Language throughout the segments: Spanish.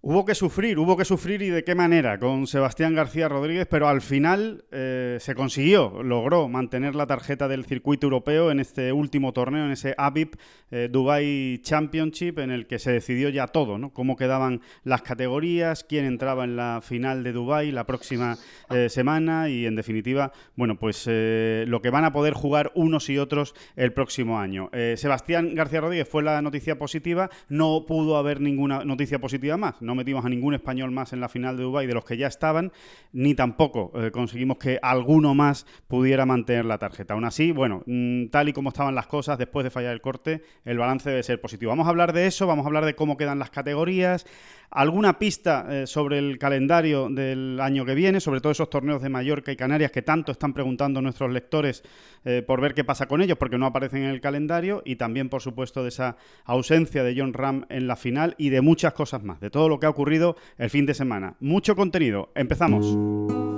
Hubo que sufrir, hubo que sufrir y de qué manera con Sebastián García Rodríguez, pero al final eh, se consiguió, logró mantener la tarjeta del circuito europeo en este último torneo, en ese ABIP eh, Dubai Championship, en el que se decidió ya todo, ¿no? Cómo quedaban las categorías, quién entraba en la final de Dubai la próxima eh, semana y, en definitiva, bueno, pues lo que van a poder jugar unos y otros el próximo año. Sebastián García Rodríguez fue la noticia positiva, no pudo haber ninguna noticia positiva más no metimos a ningún español más en la final de Dubái de los que ya estaban, ni tampoco eh, conseguimos que alguno más pudiera mantener la tarjeta. Aún así, bueno, mm, tal y como estaban las cosas después de fallar el corte, el balance debe ser positivo. Vamos a hablar de eso, vamos a hablar de cómo quedan las categorías, alguna pista eh, sobre el calendario del año que viene, sobre todo esos torneos de Mallorca y Canarias que tanto están preguntando nuestros lectores eh, por ver qué pasa con ellos porque no aparecen en el calendario y también, por supuesto, de esa ausencia de John Ram en la final y de muchas cosas más, de todo lo que ha ocurrido el fin de semana. Mucho contenido. Empezamos.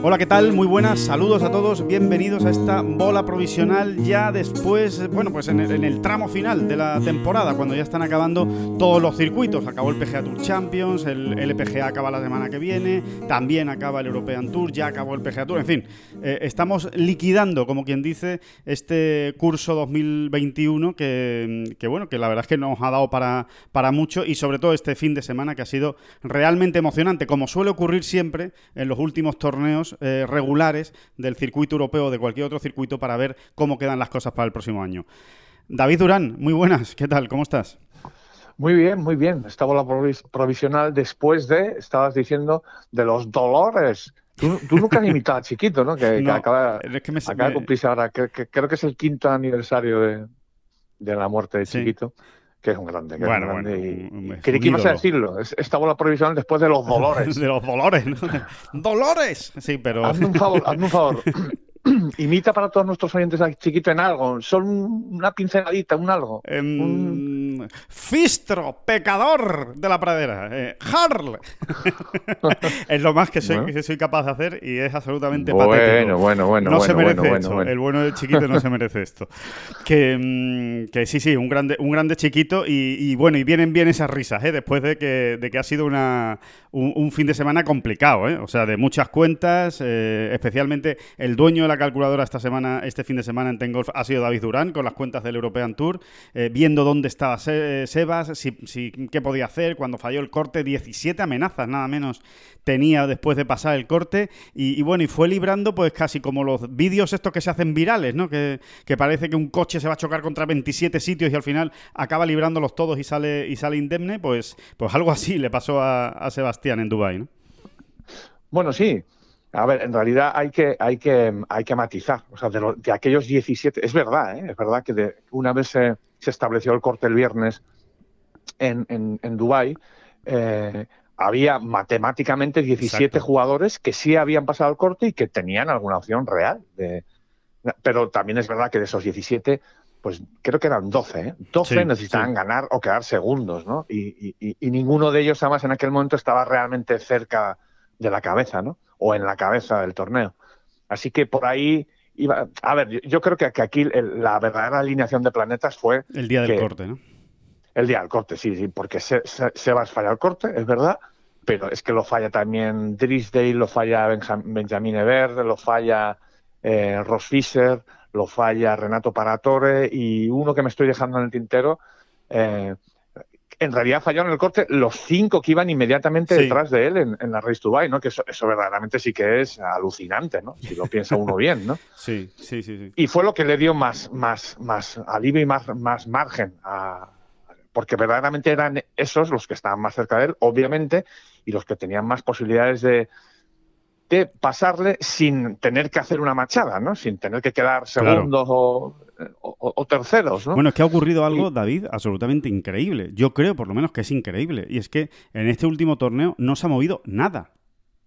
Hola, ¿qué tal? Muy buenas, saludos a todos, bienvenidos a esta bola provisional ya después, bueno, pues en el, tramo final de la temporada, cuando ya están acabando todos los circuitos. Acabó el PGA Tour Champions, el LPGA acaba la semana que viene, también acaba el European Tour, ya acabó el PGA Tour, en fin, eh, estamos liquidando, como quien dice, este curso 2021 que, que, bueno, que la verdad es que nos ha dado para, para mucho y sobre todo este fin de semana que ha sido realmente emocionante, como suele ocurrir siempre en los últimos torneos eh, regulares del circuito europeo o de cualquier otro circuito para ver cómo quedan las cosas para el próximo año. David Durán, muy buenas, ¿qué tal? ¿Cómo estás? Muy bien, muy bien. Estaba la provisional después de, estabas diciendo, de los dolores. Tú, nunca has imitado a Chiquito, ¿no? Que, acaba, de cumplirse ahora, creo que es el quinto aniversario de, la muerte de Chiquito que es un grande. Que bueno, grande bueno, ¿Qué ibas a decirlo? Esta bola provisional después de los dolores. de los dolores, ¿no? ¡Dolores! Sí, pero... Hazme un favor, hazme un favor. Imita para todos nuestros oyentes a Chiquito en algo. Son una pinceladita, un algo. Fistro, pecador de la pradera. Eh, Harl. es lo más que soy, que soy, capaz de hacer y es absolutamente bueno, patético. Bueno, bueno, no se merece esto. El bueno de Chiquito no se merece esto. Que, mm, que sí, sí, un grande, un grande Chiquito y, bueno, y vienen bien esas risas, ¿eh? después de que, de que ha sido una, un, fin de semana complicado, ¿eh? o sea, de muchas cuentas, eh, especialmente el dueño de la calculadora esta semana, este fin de semana en Tengolf ha sido David Durán con las cuentas del European Tour, eh, viendo dónde estaba Sebas, si, qué podía hacer cuando falló el corte, 17 amenazas nada menos tenía después de pasar el corte y, bueno, y fue librando pues casi como los vídeos estos que se hacen virales, ¿no? Que, parece que un coche se va a chocar contra 27 sitios y al final acaba librándolos todos y sale, y sale indemne, pues, pues algo así le pasó a, a Sebastián en Dubái, ¿no? Bueno, sí, a ver, en realidad hay que, hay que, hay que matizar. O sea, de, aquellos 17, es verdad, ¿eh? es verdad que de, una vez se, estableció el corte el viernes en, en, en Dubái, eh, había matemáticamente 17 jugadores que sí habían pasado el corte y que tenían alguna opción real. De, pero también es verdad que de esos 17, pues creo que eran 12, ¿eh? 12 necesitaban ganar o quedar segundos, ¿no? Y, y, y, ninguno de ellos, además, en aquel momento estaba realmente cerca de la cabeza, ¿no? o en la cabeza del torneo. Así que por ahí iba. A ver, yo creo que, aquí la verdadera alineación de planetas fue. El día del corte, ¿no? El día del corte, sí, sí, porque se, Sebas falla el corte, es verdad, pero es que lo falla también Drisdale, lo falla Benjamin Everde, lo falla eh, Ross Fischer, lo falla Renato Paratore y uno que me estoy dejando en el tintero, eh, en realidad fallaron el corte los cinco que iban inmediatamente detrás de él en, la Race to Buy, ¿no? Que eso, verdaderamente sí que es alucinante, ¿no? Si lo piensa uno bien, ¿no? Sí, sí, sí, sí. Y fue lo que le dio más, más, más alivio y más, más margen a, porque verdaderamente eran esos los que estaban más cerca de él, obviamente, y los que tenían más posibilidades de, de pasarle sin tener que hacer una machada, ¿no? Sin tener que quedar segundos o, terceros, ¿no? Bueno, es que ha ocurrido algo, David, absolutamente increíble. Yo creo, por lo menos, que es increíble. Y es que en este último torneo no se ha movido nada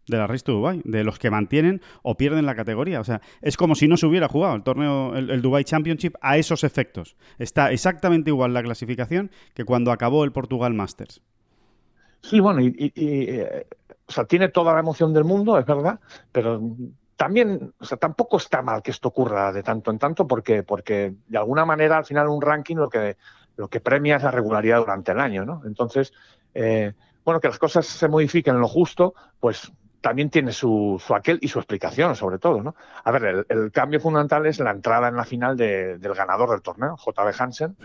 de la Race to Dubai, de los que mantienen o pierden la categoría. O sea, es como si no se hubiera jugado el torneo, el, Dubai Championship a esos efectos. Está exactamente igual la clasificación que cuando acabó el Portugal Masters. Sí, bueno, y, eh, o sea, tiene toda la emoción del mundo, es verdad, pero también, o sea, tampoco está mal que esto ocurra de tanto en tanto, porque, porque de alguna manera al final un ranking lo que, lo que premia es la regularidad durante el año, ¿no? Entonces, eh, bueno, que las cosas se modifiquen en lo justo, pues también tiene su, su, aquel y su explicación, sobre todo. ¿no? A ver, el, cambio fundamental es la entrada en la final del ganador del torneo, JB Hansen,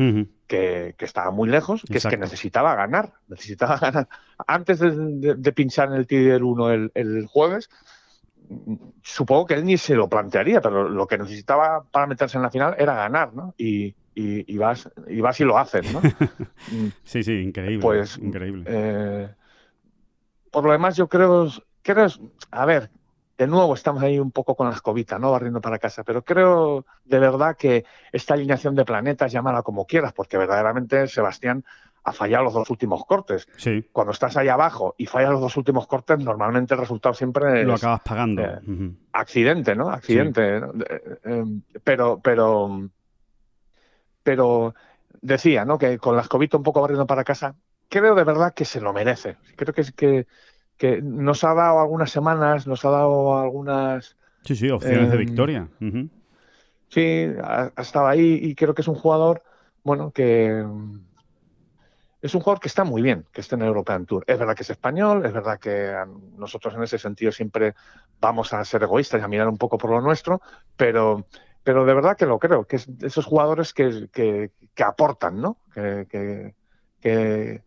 que, estaba muy lejos, que es que necesitaba ganar. Necesitaba ganar. Antes de, pinchar en el Tiger 1 el, jueves, supongo que él ni se lo plantearía, pero lo que necesitaba para meterse en la final era ganar, ¿no? Y, y, vas, y vas y lo haces, ¿no? sí, sí, increíble. Pues, increíble. Eh, por lo demás, yo creo creo, a ver, de nuevo estamos ahí un poco con la escobita, ¿no? Barriendo para casa, pero creo de verdad que esta alineación de planetas, llámala como quieras, porque verdaderamente Sebastián ha fallado los dos últimos cortes. Sí. Cuando estás ahí abajo y fallas los dos últimos cortes, normalmente el resultado siempre lo acabas pagando. Eh, accidente, ¿no? Accidente. Eh, pero, pero, pero decía, ¿no? Que con la escobita un poco barriendo para casa, creo de verdad que se lo merece. Creo que es que que nos ha dado algunas semanas, nos ha dado algunas... Sí, sí, opciones de em, victoria. Sí, ha, estado ahí y creo que es un jugador, bueno, que es un jugador que está muy bien, que esté en el European Tour. Es verdad que es español, es verdad que nosotros en ese sentido siempre vamos a ser egoístas y a mirar un poco por lo nuestro, pero, pero de verdad que lo creo, que es esos jugadores que, que, que aportan, ¿no? que, que,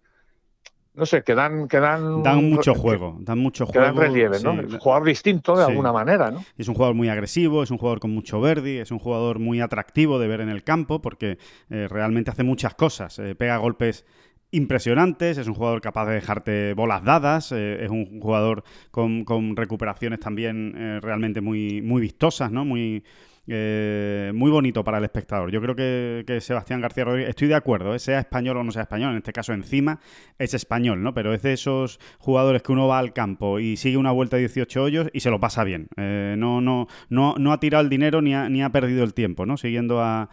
no sé, que dan... Que dan, dan mucho juego, dan mucho juego. Que dan relieve, ¿no? Es un jugador distinto de alguna manera, ¿no? Es un jugador muy agresivo, es un jugador con mucho verde, es un jugador muy atractivo de ver en el campo porque eh, realmente hace muchas cosas, eh, pega golpes impresionantes, es un jugador capaz de dejarte bolas dadas, eh, es un jugador con, con recuperaciones también realmente muy, muy vistosas, ¿no? Muy, eh, muy bonito para el espectador. Yo creo que, Sebastián García Rodríguez, estoy de acuerdo, ¿eh? sea español o no sea español, en este caso encima es español, ¿no? Pero es de esos jugadores que uno va al campo y sigue una vuelta de 18 hoyos y se lo pasa bien. Eh, no, no, no, no ha tirado el dinero ni ha, ni ha perdido el tiempo, ¿no? Siguiendo a,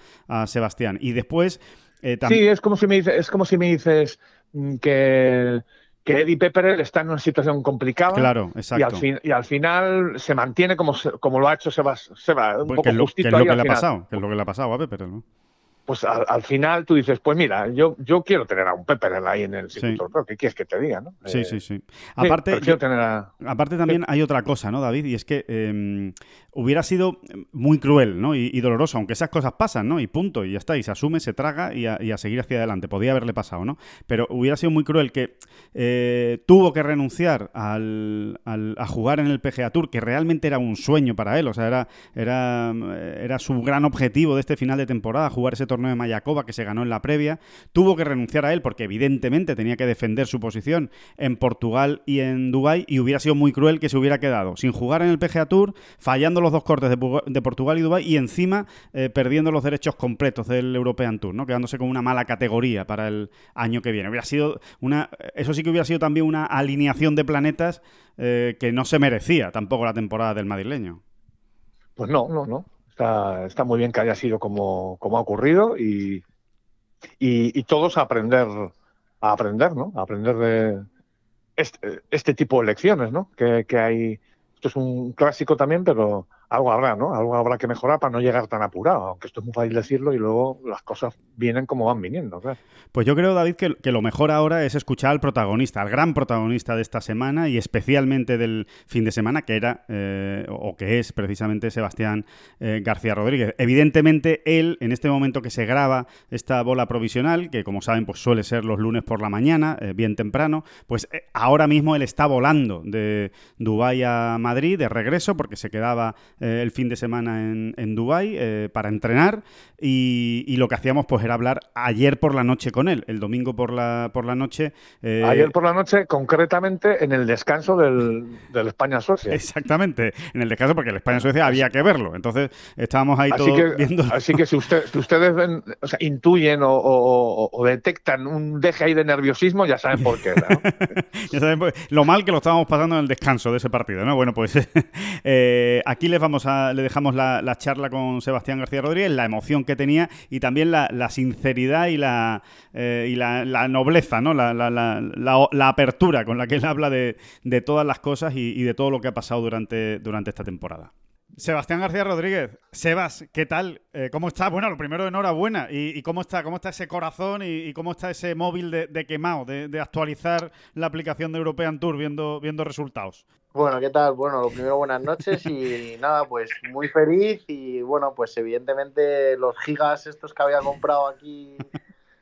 Sebastián. Y después... sí, es como si me dices, es como si me dices mm, que que Eddie Pepperell está en una situación complicada. Claro, exacto. Y al, fin, y al final se mantiene como, como lo ha hecho Seba, Seba un poco justito que es lo que le ha pasado, que es lo que le ha pasado a Pepperell, ¿no? Pues al, final tú dices, pues mira, yo, yo quiero tener a un Pepper ahí en el circuito pero ¿qué quieres que te diga? ¿no? Sí, eh, sí, sí. Aparte, aparte también hay otra cosa, ¿no, David? Y es que em, hubiera sido muy cruel ¿no? Y, doloroso, aunque esas cosas pasan, ¿no? Y punto, y ya está, y se asume, se traga y a, seguir hacia adelante. Podía haberle pasado, ¿no? Pero hubiera sido muy cruel que eh, tuvo que renunciar al, a jugar en el PGA Tour, que realmente era un sueño para él, o sea, era, era, era su gran objetivo de este final de temporada, jugar ese torneo torneo de Mayacoba que se ganó en la previa. Tuvo que renunciar a él porque evidentemente tenía que defender su posición en Portugal y en Dubái y hubiera sido muy cruel que se hubiera quedado sin jugar en el PGA Tour, fallando los dos cortes de, Portugal y Dubái y encima eh, perdiendo los derechos completos del European Tour, ¿no? quedándose con una mala categoría para el año que viene. Hubiera sido una, eso sí que hubiera sido también una alineación de planetas eh, que no se merecía tampoco la temporada del madrileño. Pues no, no, no. Está, está muy bien que haya sido como, como ha ocurrido y, y, todos a aprender, a aprender, ¿no? A aprender de este, este tipo de lecciones, ¿no? Que, que hay. Esto es un clásico también, pero algo habrá, ¿no? Algo habrá que mejorar para no llegar tan apurado, aunque esto es muy fácil decirlo y luego las cosas vienen como van viniendo. Pues yo creo, David, que, lo mejor ahora es escuchar al protagonista, al gran protagonista de esta semana y especialmente del fin de semana, que era eh, o que es precisamente Sebastián eh, García Rodríguez. Evidentemente, él, en este momento que se graba esta bola provisional, que como saben, pues suele ser los lunes por la mañana, eh, bien temprano, pues ahora mismo él está volando de Dubái a Madrid de regreso porque se quedaba eh, el fin de semana en, en Dubái eh, para entrenar y, lo que hacíamos pues era hablar ayer por la noche con él, el domingo por la, por la noche. ayer por la noche, concretamente en el descanso del, del España-Suecia. Exactamente, en el descanso porque el España-Suecia había que verlo. Entonces estábamos ahí todos viendo... Así que si, usted, ustedes ven, o sea, intuyen o, detectan un deje ahí de nerviosismo, ya saben por qué. ya saben lo mal que lo estábamos pasando en el descanso de ese partido, ¿no? Bueno, pues eh, aquí les le dejamos la, charla con Sebastián García Rodríguez, la emoción que tenía y también la, sinceridad y la, eh, y la, nobleza, ¿no? La, apertura con la que él habla de, todas las cosas y, de todo lo que ha pasado durante, esta temporada. Sebastián García Rodríguez, Sebas, ¿qué tal? Eh, ¿Cómo estás? Bueno, lo primero, enhorabuena. ¿Y, y cómo está cómo está ese corazón y, cómo está ese móvil de, quemado, de, actualizar la aplicación de European Tour viendo, viendo resultados? Bueno, ¿qué tal? Bueno, lo primero, buenas noches y nada, pues muy feliz y bueno, pues evidentemente los gigas estos que había comprado aquí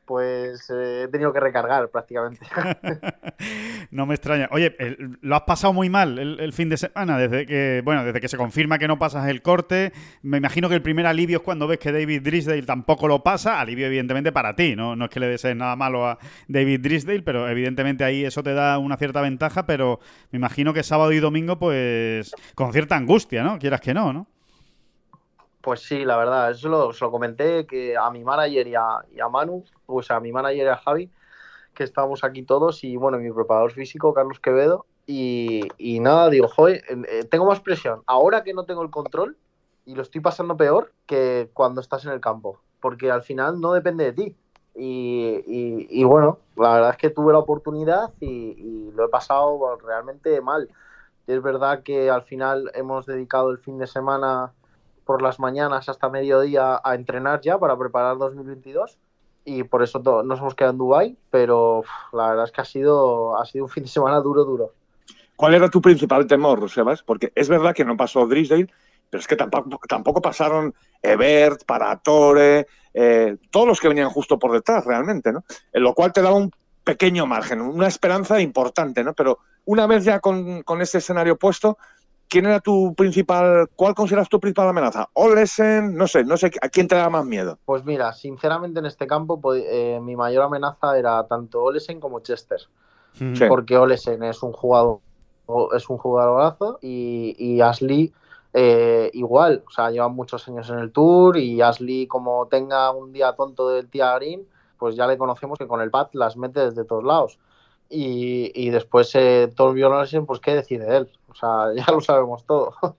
pues eh, he tenido que recargar prácticamente. no me extraña. Oye, lo has pasado muy mal el, fin de semana, desde que, bueno, desde que se confirma que no pasas el corte. Me imagino que el primer alivio es cuando ves que David Drisdale tampoco lo pasa. Alivio, evidentemente, para ti, ¿no? No es que le desees nada malo a David Drisdale, pero evidentemente ahí eso te da una cierta ventaja, pero me imagino que sábado y domingo, pues, con cierta angustia, ¿no? Quieras que no, ¿no? Pues sí, la verdad, eso lo, se lo comenté que a mi manager y a, y a Manu, pues a mi manager y a Javi, que estábamos aquí todos, y bueno, mi preparador físico, Carlos Quevedo, y, y nada, digo, joder, eh, tengo más presión ahora que no tengo el control y lo estoy pasando peor que cuando estás en el campo, porque al final no depende de ti. Y, y, bueno, la verdad es que tuve la oportunidad y, lo he pasado realmente mal. Es verdad que al final hemos dedicado el fin de semana por las mañanas hasta mediodía a entrenar ya para preparar 2022 y por eso nos hemos quedado en Dubai, pero la verdad es que ha sido, ha sido un fin de semana duro, duro. ¿Cuál era tu principal temor, Sebas? Porque es verdad que no pasó Drisdale, pero es que tampoco, tampoco pasaron Ebert, Paratore, eh, todos los que venían justo por detrás realmente, ¿no? En lo cual te daba un pequeño margen, una esperanza importante, ¿no? Pero una vez ya con, con ese escenario puesto, ¿quién era tu principal, cuál consideras tu principal amenaza? ¿Olesen? No sé, no sé, ¿a quién te da más miedo? Pues mira, sinceramente en este campo pues, eh, mi mayor amenaza era tanto Olesen como Chester. Porque Olesen es un jugador es un jugadorazo y, y Ashley eh, igual, o sea, lleva muchos años en el tour y Ashley como tenga un día tonto del tía Green, pues ya le conocemos que con el bat las mete desde todos lados. Y, y después eh, Torbjörn Olesen, pues qué decide él. O sea, ya lo sabemos todo.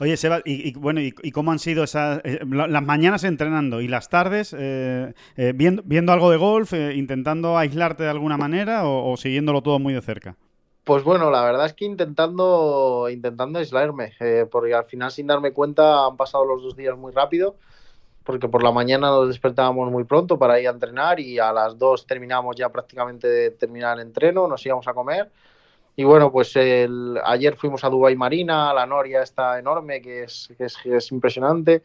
Oye, Seba, y, bueno, y, cómo han sido esas eh, las mañanas entrenando y las tardes eh, eh, viendo, viendo, algo de golf, intentando aislarte de alguna manera o, siguiéndolo todo muy de cerca? Pues bueno, la verdad es que intentando, intentando aislarme, porque al final sin darme cuenta han pasado los dos días muy rápido, porque por la mañana nos despertábamos muy pronto para ir a entrenar y a las dos terminamos ya prácticamente de terminar el entreno, nos íbamos a comer y bueno, pues el, ayer fuimos a Dubai Marina, la noria está enorme, que es, que es, impresionante.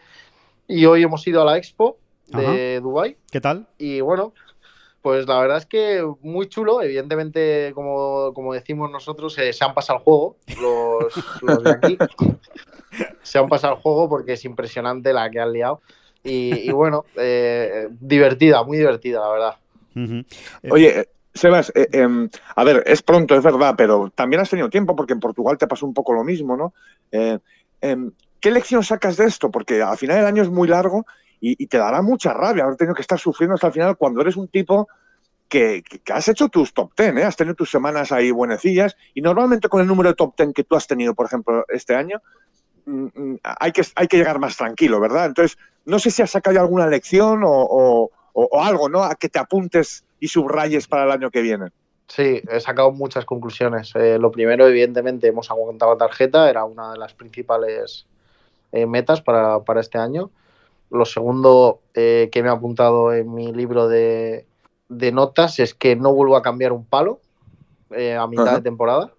Y hoy hemos ido a la expo de Dubai. ¿Qué tal? Y bueno, pues la verdad es que muy chulo. Evidentemente, como, como decimos nosotros, eh, se han pasado el juego los, de aquí. se han pasado el juego porque es impresionante la que han liado. Y, bueno, eh, divertida, muy divertida, la verdad. Oye, Sebas, eh, em, a ver, es pronto, es verdad, pero también has tenido tiempo porque en Portugal te pasó un poco lo mismo, ¿no? Eh, em, ¿Qué lección sacas de esto? Porque al final del año es muy largo y, te dará mucha rabia haber tenido que estar sufriendo hasta el final cuando eres un tipo que, has hecho tus top ten, ¿eh? has tenido tus semanas ahí buenecillas y normalmente con el número de top ten que tú has tenido, por ejemplo, este año, hay, que, hay que llegar más tranquilo, ¿verdad? Entonces, no sé si has sacado alguna lección o, o algo, ¿no? A que te apuntes y subrayes para el año que viene? Sí, he sacado muchas conclusiones. Eh, lo primero, evidentemente, hemos aguantado la tarjeta, era una de las principales eh, metas para, este año. Lo segundo eh, que me he apuntado en mi libro de, notas es que no vuelvo a cambiar un palo a mitad de temporada,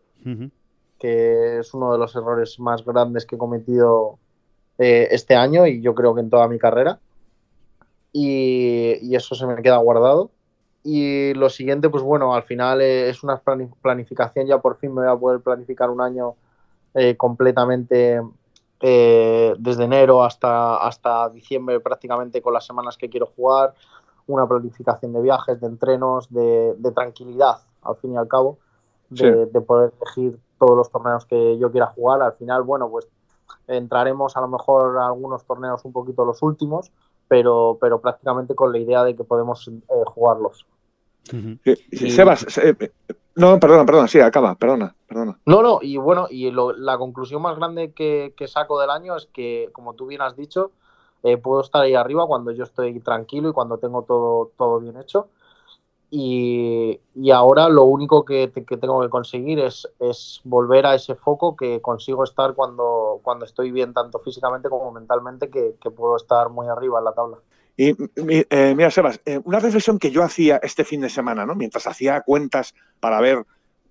que es uno de los errores más grandes que he cometido este año y yo creo que en toda mi carrera. y eso se me queda guardado. Y lo siguiente, pues bueno, al final eh, es una planificación, ya por fin me voy a poder planificar un año eh, completamente eh, desde enero hasta, hasta diciembre prácticamente con las semanas que quiero jugar, una planificación de viajes, de entrenos, de, tranquilidad, al fin y al cabo, de, poder elegir todos los torneos que yo quiera jugar. Al final, bueno, pues entraremos a lo mejor a algunos torneos un poquito los últimos, pero, pero prácticamente con la idea de que podemos eh, jugarlos. Sebas, eh, no, perdona, perdona, sí, acaba, perdona, perdona. No, no, y bueno, y la conclusión más grande que, saco del año es que, como tú bien has dicho, eh, puedo estar ahí arriba cuando yo estoy tranquilo y cuando tengo todo, todo bien hecho. Y, ahora lo único que, tengo que conseguir es, es, volver a ese foco que consigo estar cuando, cuando estoy bien, tanto físicamente como mentalmente, que, que puedo estar muy arriba en la tabla. Y eh, mira, Sebas, eh, una reflexión que yo hacía este fin de semana, ¿no? Mientras hacía cuentas para ver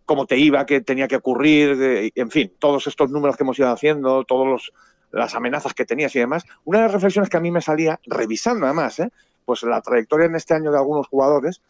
cómo te iba, qué tenía que ocurrir, en fin, todos estos números que hemos ido haciendo, todas las amenazas que tenías y demás. Una de las reflexiones que a mí me salía, revisando además, ¿eh? pues la trayectoria en este año de algunos jugadores,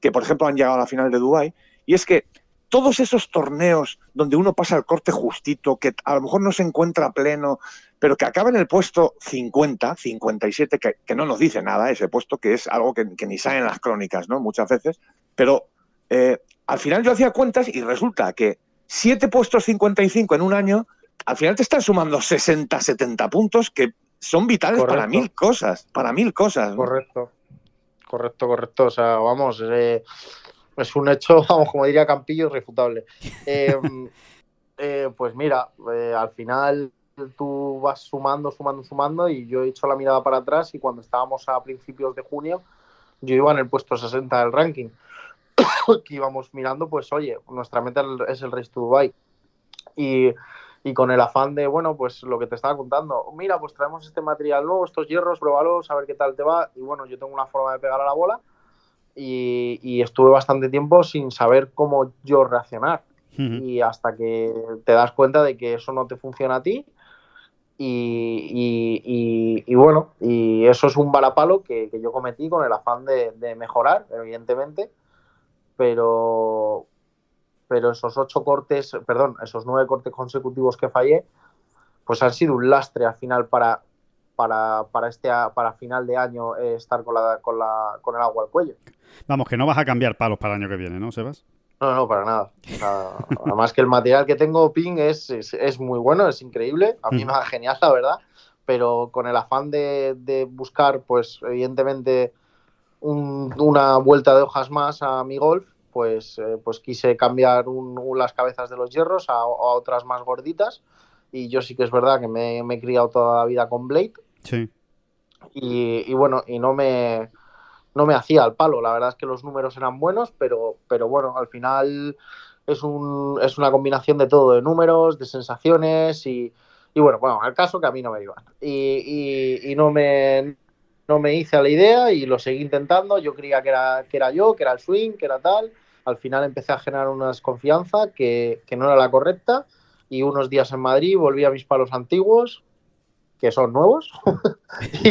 que por ejemplo han llegado a la final de Dubái, y es que todos esos torneos donde uno pasa el corte justito, que a lo mejor no se encuentra pleno, pero que acaba en el puesto 50, 57, que, que no nos dice nada ese puesto, que es algo que, ni sale en las crónicas, ¿no? Muchas veces. Pero eh, al final yo hacía cuentas y resulta que siete puestos 55 en un año, al final te están sumando 60, 70 puntos que son vitales para mil cosas, para mil cosas. Correcto, correcto, correcto. O sea, vamos, eh, es un hecho, vamos, como diría Campillo, irrefutable. Em, eh, pues mira, al final tú vas sumando, sumando, sumando y yo he hecho la mirada para atrás y cuando estábamos a principios de junio yo iba en el puesto 60 del ranking. que íbamos mirando, pues oye, nuestra meta es el Race to Dubai. Y, y, con el afán de, bueno, pues lo que te estaba contando, mira, pues traemos este material nuevo, estos hierros, pruébalos, a ver qué tal te va. Y bueno, yo tengo una forma de pegar a la bola y, y estuve bastante tiempo sin saber cómo yo reaccionar. Y hasta que te das cuenta de que eso no te funciona a ti y, bueno, y eso es un balapalo que, que yo cometí con el afán de, mejorar, evidentemente, pero, pero esos ocho cortes, perdón, esos nueve cortes consecutivos que fallé, pues han sido un lastre al final para, para, para, este, para final de año eh, estar con, la, con, la, con el agua al cuello. Vamos, que no vas a cambiar palos para el año que viene, ¿no, Sebas? No, no, para nada. además que el material que tengo Ping es, es, muy bueno, es increíble. A mí mm. me va genial, la verdad. Pero con el afán de, buscar, pues evidentemente, una vuelta de hojas más a mi golf, pues, eh, pues quise cambiar las cabezas de los hierros a, otras más gorditas. Y yo sí que es verdad que me, he criado toda la vida con Blade. Sí. y bueno, y no me no me hacía al palo. La verdad es que los números eran buenos, pero, pero bueno, al final es, un, es una combinación de todo, de números, de sensaciones y, y bueno, bueno, al caso que a mí no me iban. Y, y, no, me, no me hice a la idea y lo seguí intentando. Yo creía que era, que era yo, que era el swing, que era tal. Al final empecé a generar una desconfianza que, que no era la correcta y unos días en Madrid volví a mis palos antiguos, que son nuevos,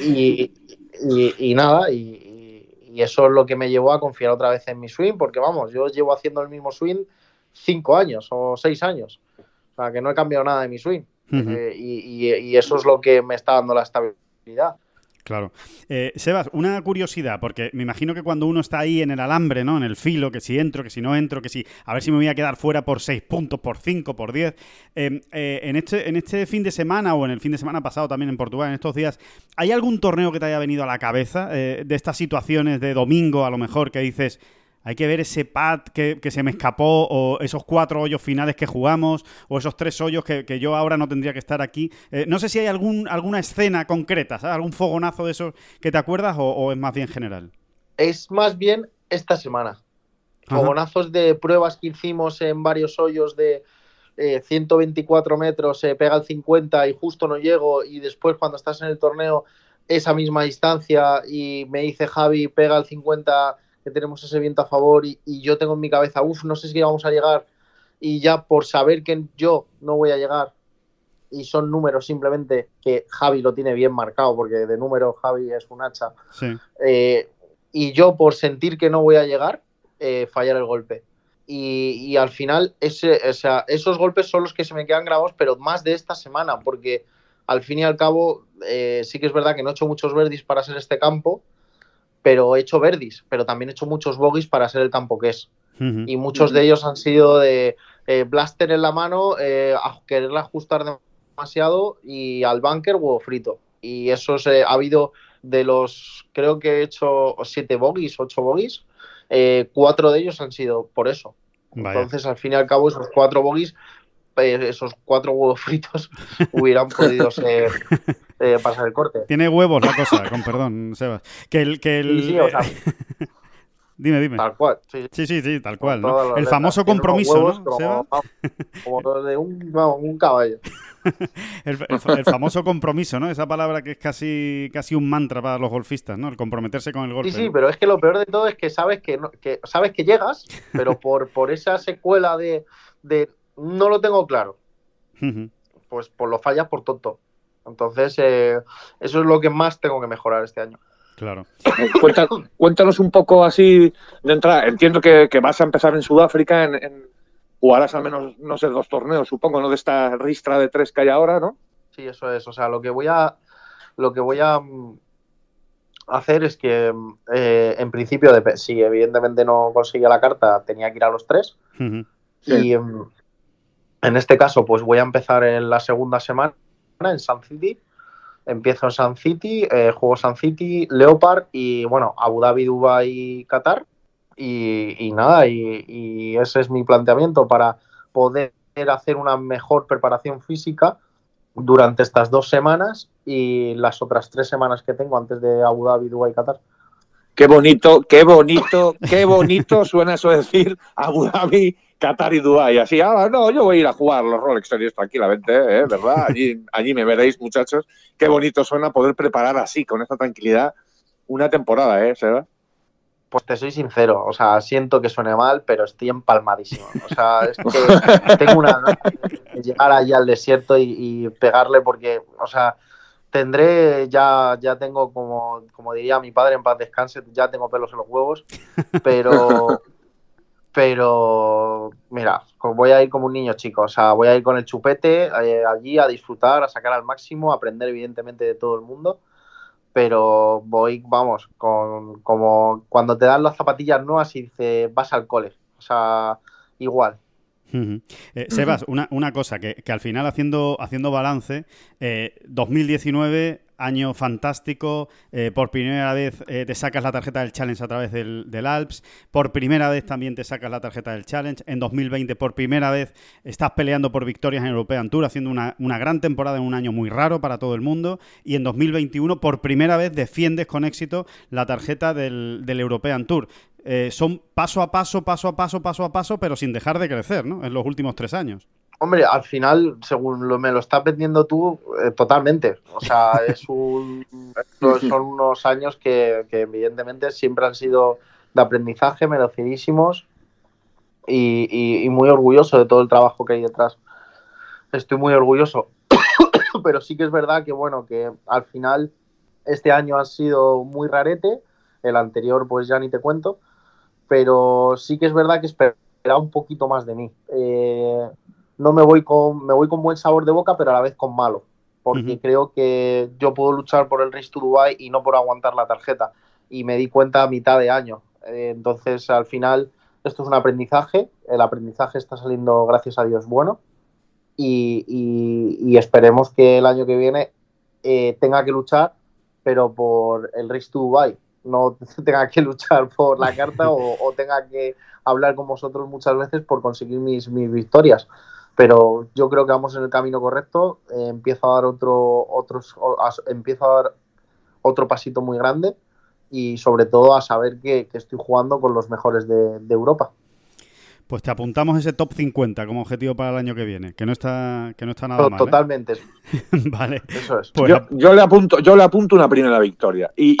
y, y, y, nada, y, eso es lo que me llevó a confiar otra vez en mi swing, porque vamos, yo llevo haciendo el mismo swing cinco años o seis años. O sea, que no he cambiado nada de mi swing. Eh, y, eso es lo que me está dando la estabilidad. Claro. Eh, Sebas, una curiosidad, porque me imagino que cuando uno está ahí en el alambre, ¿no? En el filo, que si entro, que si no entro, que si a ver si me voy a quedar fuera por 6 puntos, por 5, por 10. Em, eh, en, este, en este fin de semana o en el fin de semana pasado también en Portugal, en estos días, ¿hay algún torneo que te haya venido a la cabeza eh, de estas situaciones de domingo, a lo mejor, que dices, hay que ver ese pad que, se me escapó o esos cuatro hoyos finales que jugamos o esos tres hoyos que, yo ahora no tendría que estar aquí. Eh, no sé si hay algún, alguna escena concreta, algún fogonazo de esos que te acuerdas o, es más bien general. Es más bien esta semana. Fogonazos de pruebas que hicimos en varios hoyos de 124 eh, metros, se pega el 50 y justo no llego y después cuando estás en el torneo esa misma distancia y me dice Javi pega el 50 que tenemos ese viento a favor y, yo tengo en mi cabeza, uff, no sé si vamos a llegar y ya por saber que yo no voy a llegar y son números simplemente que Javi lo tiene bien marcado porque de número Javi es un hacha eh, y yo por sentir que no voy a llegar eh, fallar el golpe. Y, al final ese, o sea, esos golpes son los que se me quedan grabados, pero más de esta semana, porque al fin y al cabo eh, sí que es verdad que no he hecho muchos verdis para ser este campo, pero he hecho verdis, pero también he hecho muchos bogies para ser el campo que es. Y muchos de ellos han sido de eh, blaster en la mano, eh, a quererla ajustar demasiado y al bunker huevo frito. Y eso ha habido de los, creo que he hecho siete bogies, ocho bogies, cuatro de ellos han sido por eso. Entonces, al fin y al cabo, esos cuatro bogies, esos cuatro huevos fritos hubieran podido ser eh, pasar el corte. Tiene huevos la cosa, con perdón, Sebas. Que el, que el... Sí, o sea, dime, dime. Tal cual. Sí, sí, sí, sí tal cual. ¿no? El famoso compromiso, ¿no? Como, como, de un, un caballo. el, famoso compromiso, ¿no? Esa palabra que es casi, casi un mantra para los golfistas, ¿no? El comprometerse con el golpe. Sí, sí, pero es que lo peor de todo es que sabes que, que sabes que llegas, pero por, por esa secuela de, de no lo tengo claro. Pues por lo fallas por tonto. Entonces, eh, eso es lo que más tengo que mejorar este año. Claro. Cuéntanos, un poco así de entrada. Entiendo que, vas a empezar en Sudáfrica, en, jugarás al menos, no sé, dos torneos, supongo, ¿no? De esta ristra de tres que hay ahora, ¿no? Sí, eso es. O sea, lo que voy a, lo que voy a mm, hacer es que, mm, eh, en principio, si evidentemente no conseguía la carta, tenía que ir a los tres. Y mm, en este caso, pues voy a empezar en la segunda semana en Sun City. Empiezo en Sun City, eh, juego Sun City, Leopard y bueno, Abu Dhabi, Dubai, Qatar. Y, nada, y, ese es mi planteamiento para poder hacer una mejor preparación física durante estas dos semanas y las otras tres semanas que tengo antes de Abu Dhabi, Dubai, Qatar. Qué bonito, qué bonito, qué bonito suena eso decir Abu Dhabi, Qatar y Dubái. Así, ah, no, yo voy a ir a jugar los Rolex Series tranquilamente, ¿eh? ¿verdad? Allí, allí me veréis, muchachos. Qué bonito suena poder preparar así, con esta tranquilidad, una temporada, ¿eh, Seba? Pues te soy sincero, o sea, siento que suene mal, pero estoy empalmadísimo. O sea, es que tengo una de llegar allí al desierto y, pegarle porque, o sea, tendré, ya, ya tengo como, como diría mi padre en paz descanse, ya tengo pelos en los huevos, pero, pero mira, voy a ir como un niño chico, o sea, voy a ir con el chupete eh, allí a disfrutar, a sacar al máximo, a aprender evidentemente de todo el mundo, pero voy, vamos, con, como cuando te dan las zapatillas nuevas y dices, vas al cole, o sea, igual. Eh, Sebas, una, una cosa, que, que, al final haciendo, haciendo balance, 2019 eh, año fantástico, eh, por primera vez eh, te sacas la tarjeta del Challenge a través del, Alps, por primera vez también te sacas la tarjeta del Challenge, en 2020 por primera vez estás peleando por victorias en European Tour, haciendo una, gran temporada en un año muy raro para todo el mundo, y en 2021 por primera vez defiendes con éxito la tarjeta del, European Tour. Eh, son paso a paso, paso a paso, paso a paso, pero sin dejar de crecer, ¿no? En los últimos tres años. Hombre, al final, según lo, me lo estás vendiendo tú, eh, totalmente. O sea, es un, son unos años que, evidentemente siempre han sido de aprendizaje, merecidísimos y, muy orgulloso de todo el trabajo que hay detrás. Estoy muy orgulloso. Pero sí que es verdad que, bueno, que al final este año ha sido muy rarete. El anterior, pues ya ni te cuento. Pero sí que es verdad que esperaba un poquito más de mí. Eh, no me voy con me voy con buen sabor de boca, pero a la vez con malo, porque creo que yo puedo luchar por el Race to Dubai y no por aguantar la tarjeta. Y me di cuenta a mitad de año. Eh, entonces, al final, esto es un aprendizaje. El aprendizaje está saliendo, gracias a Dios, bueno. Y, esperemos que el año que viene eh, tenga que luchar, pero por el Race to Dubai. No tenga que luchar por la carta o, o tenga que hablar con vosotros muchas veces por conseguir mis, mis victorias pero yo creo que vamos en el camino correcto. Eh, empiezo a dar otro, otros, empiezo a dar otro pasito muy grande y sobre todo a saber que, estoy jugando con los mejores de, Europa. Pues te apuntamos ese top 50 como objetivo para el año que viene, que no está, que no está nada mal. ¿eh? Totalmente. vale. Eso es. Pues yo, le apunto, yo le apunto una primera victoria. Y,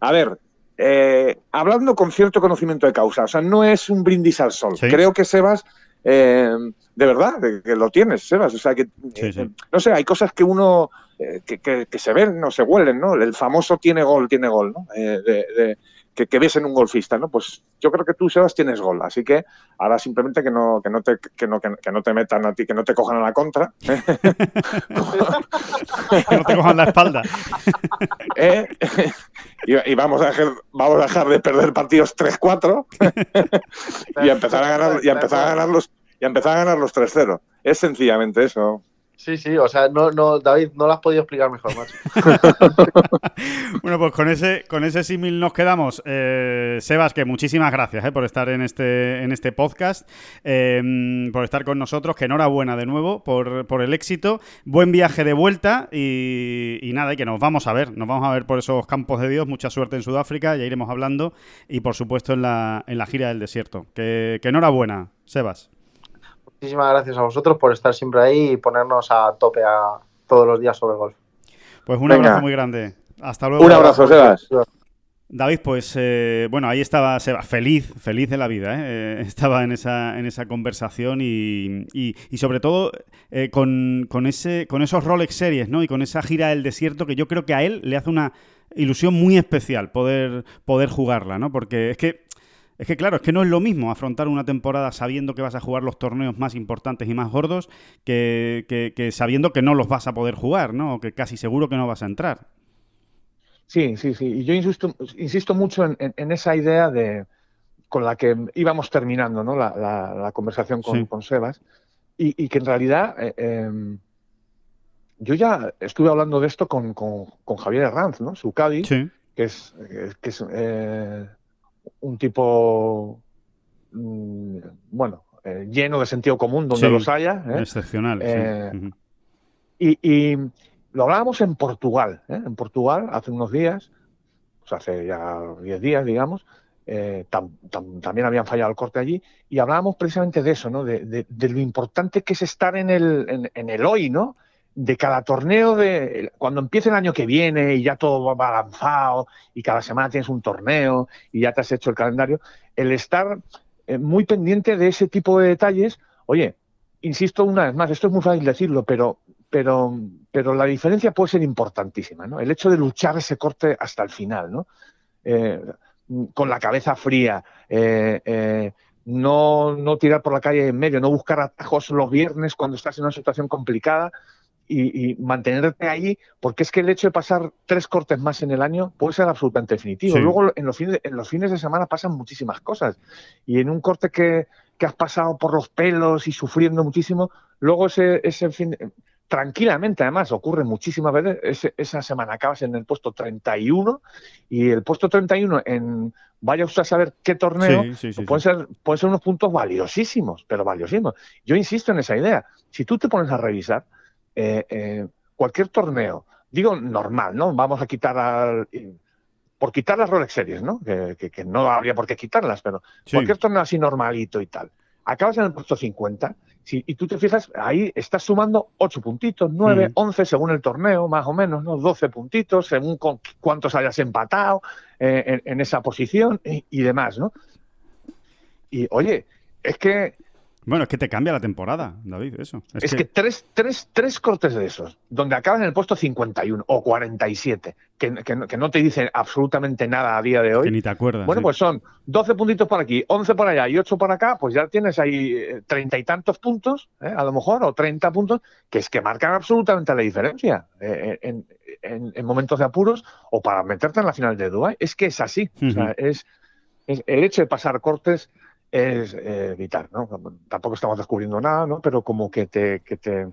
a ver, eh, hablando con cierto conocimiento de causa, o sea, no es un brindis al sol. Creo que Sebas eh, de verdad, que lo tienes, Sebas. O sea, que, eh, no sé, hay cosas que uno, eh, que, se ven, no se huelen, ¿no? El famoso tiene gol, tiene gol, ¿no? De, que, ves en un golfista, ¿no? Pues yo creo que tú, Sebas, tienes gol, así que ahora simplemente que no, que no, te, que no, que no te metan a ti, que no te cojan a la contra. que no te cojan la espalda. ¿Eh? Y, vamos, a dejar, vamos a dejar de perder partidos 3-4 y empezar a ganar, y empezar a ganar los, y empezar a ganar los 3-0. Es sencillamente eso. Sí, sí, o sea, no, no, David, no lo has podido explicar mejor, macho. bueno, pues con ese, con ese símil nos quedamos. Eh, Sebas, que muchísimas gracias eh, por estar en este, en este podcast, em, por estar con nosotros, que enhorabuena de nuevo por, por el éxito. Buen viaje de vuelta y, nada, y que nos vamos a ver, nos vamos a ver por esos campos de Dios. Mucha suerte en Sudáfrica, ya iremos hablando y por supuesto en la, en la gira del desierto. que enhorabuena, Sebas. Muchísimas gracias a vosotros por estar siempre ahí y ponernos a tope a todos los días sobre el golf. Pues un abrazo muy grande. Hasta luego. Un abrazo, Sebas. David, pues eh, bueno, ahí estaba Sebas, feliz, feliz de la vida, ¿eh? Eh, estaba en esa, en esa conversación y, y, sobre todo con, con, ese, con esos Rolex Series, ¿no? Y con esa gira del desierto que yo creo que a él le hace una ilusión muy especial poder, poder jugarla, ¿no? Porque es que es que claro, es que no es lo mismo afrontar una temporada sabiendo que vas a jugar los torneos más importantes y más gordos que, sabiendo que no los vas a poder jugar, ¿no? O que casi seguro que no vas a entrar. Sí, sí, sí. Y yo insisto, insisto mucho en, esa idea de con la que íbamos terminando ¿no? la, conversación con, Sebas y, que en realidad eh, em, yo ya estuve hablando de esto con, Javier Herranz, ¿no? Su Cádiz, que es, que es eh, un tipo, mm, bueno, eh, lleno de sentido común donde los haya. ¿eh? Excepcional. Eh, y, lo hablábamos en Portugal, en Portugal hace unos días, pues hace ya 10 días, digamos. también habían fallado el corte allí y hablábamos precisamente de eso, ¿no? De, lo importante que es estar en el, en el hoy, ¿no? De cada torneo, de cuando empiece el año que viene y ya todo va avanzado y cada semana tienes un torneo y ya te has hecho el calendario, el estar eh, muy pendiente de ese tipo de detalles, oye, insisto una vez más, esto es muy fácil decirlo, pero, pero, pero la diferencia puede ser importantísima, ¿no? El hecho de luchar ese corte hasta el final, ¿no? Eh, con la cabeza fría, eh, no, no tirar por la calle en medio, no buscar atajos los viernes cuando estás en una situación complicada, y, mantenerte ahí, porque es que el hecho de pasar tres cortes más en el año puede ser absolutamente definitivo. Luego en los, fines, en los fines de semana pasan muchísimas cosas y en un corte que, has pasado por los pelos y sufriendo muchísimo, luego ese, ese fin, tranquilamente además ocurre muchísimas veces, esa semana acabas en el puesto 31 y el puesto 31 en vaya usted a saber qué torneo, pueden, ser, pueden ser unos puntos valiosísimos, pero valiosísimos. Yo insisto en esa idea. Si tú te pones a revisar, eh, eh, cualquier torneo, digo normal, ¿no? Vamos a quitar al, por quitar las Rolex Series, ¿no? Que, no habría por qué quitarlas, pero cualquier torneo así normalito y tal. Acabas en el puesto 50 y tú te fijas, ahí estás sumando 8 puntitos, 9, 11 mm. según el torneo, más o menos, ¿no? 12 puntitos según cuántos hayas empatado eh, en, esa posición y demás, ¿no? Y oye, es que bueno, es que te cambia la temporada, David, eso. Es, que, tres, tres, tres cortes de esos, donde acaban en el puesto 51 o 47, que, que, no te dicen absolutamente nada a día de hoy. Que ni te acuerdas. Bueno, pues son 12 puntitos por aquí, 11 por allá y 8 por acá, pues ya tienes ahí eh, treinta y tantos puntos, ¿eh? a lo mejor, o 30 puntos, que es que marcan absolutamente la diferencia eh, en, en, momentos de apuros o para meterte en la final de Dubai. Es que es así. o sea, es, es el hecho de pasar cortes es eh, vital, ¿no? Tampoco estamos descubriendo nada, ¿no? Pero como que te, que te,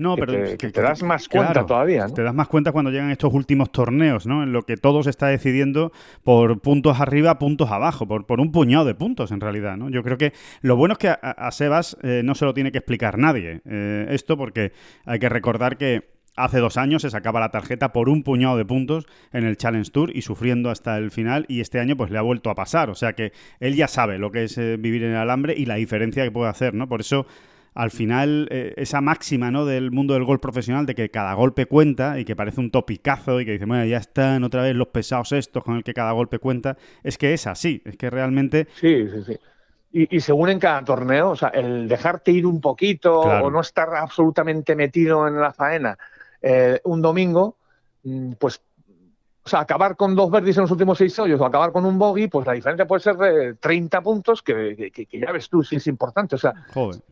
no, pero te das más cuenta todavía. ¿no? Te das más cuenta cuando llegan estos últimos torneos, ¿no? En lo que todo se está decidiendo por puntos arriba, puntos abajo, por, por un puñado de puntos en realidad, ¿no? Yo creo que lo bueno es que a, Sebas eh, no se lo tiene que explicar nadie eh, esto, porque hay que recordar que Hace dos años se sacaba la tarjeta por un puñado de puntos en el Challenge Tour y sufriendo hasta el final y este año pues le ha vuelto a pasar. O sea que él ya sabe lo que es eh, vivir en el alambre y la diferencia que puede hacer, ¿no? Por eso al final eh, esa máxima ¿no? del mundo del golf profesional de que cada golpe cuenta y que parece un topicazo y que dice, bueno, ya están otra vez los pesados estos con el que cada golpe cuenta, es que es así, es que realmente... Sí, sí, sí. Y, según en cada torneo, o sea, el dejarte ir un poquito o no estar absolutamente metido en la faena eh, un domingo, mm, pues o sea, acabar con dos verdes en los últimos seis hoyos o acabar con un bogey, pues la diferencia puede ser de 30 puntos, que, ya ves tú si es importante. O sea,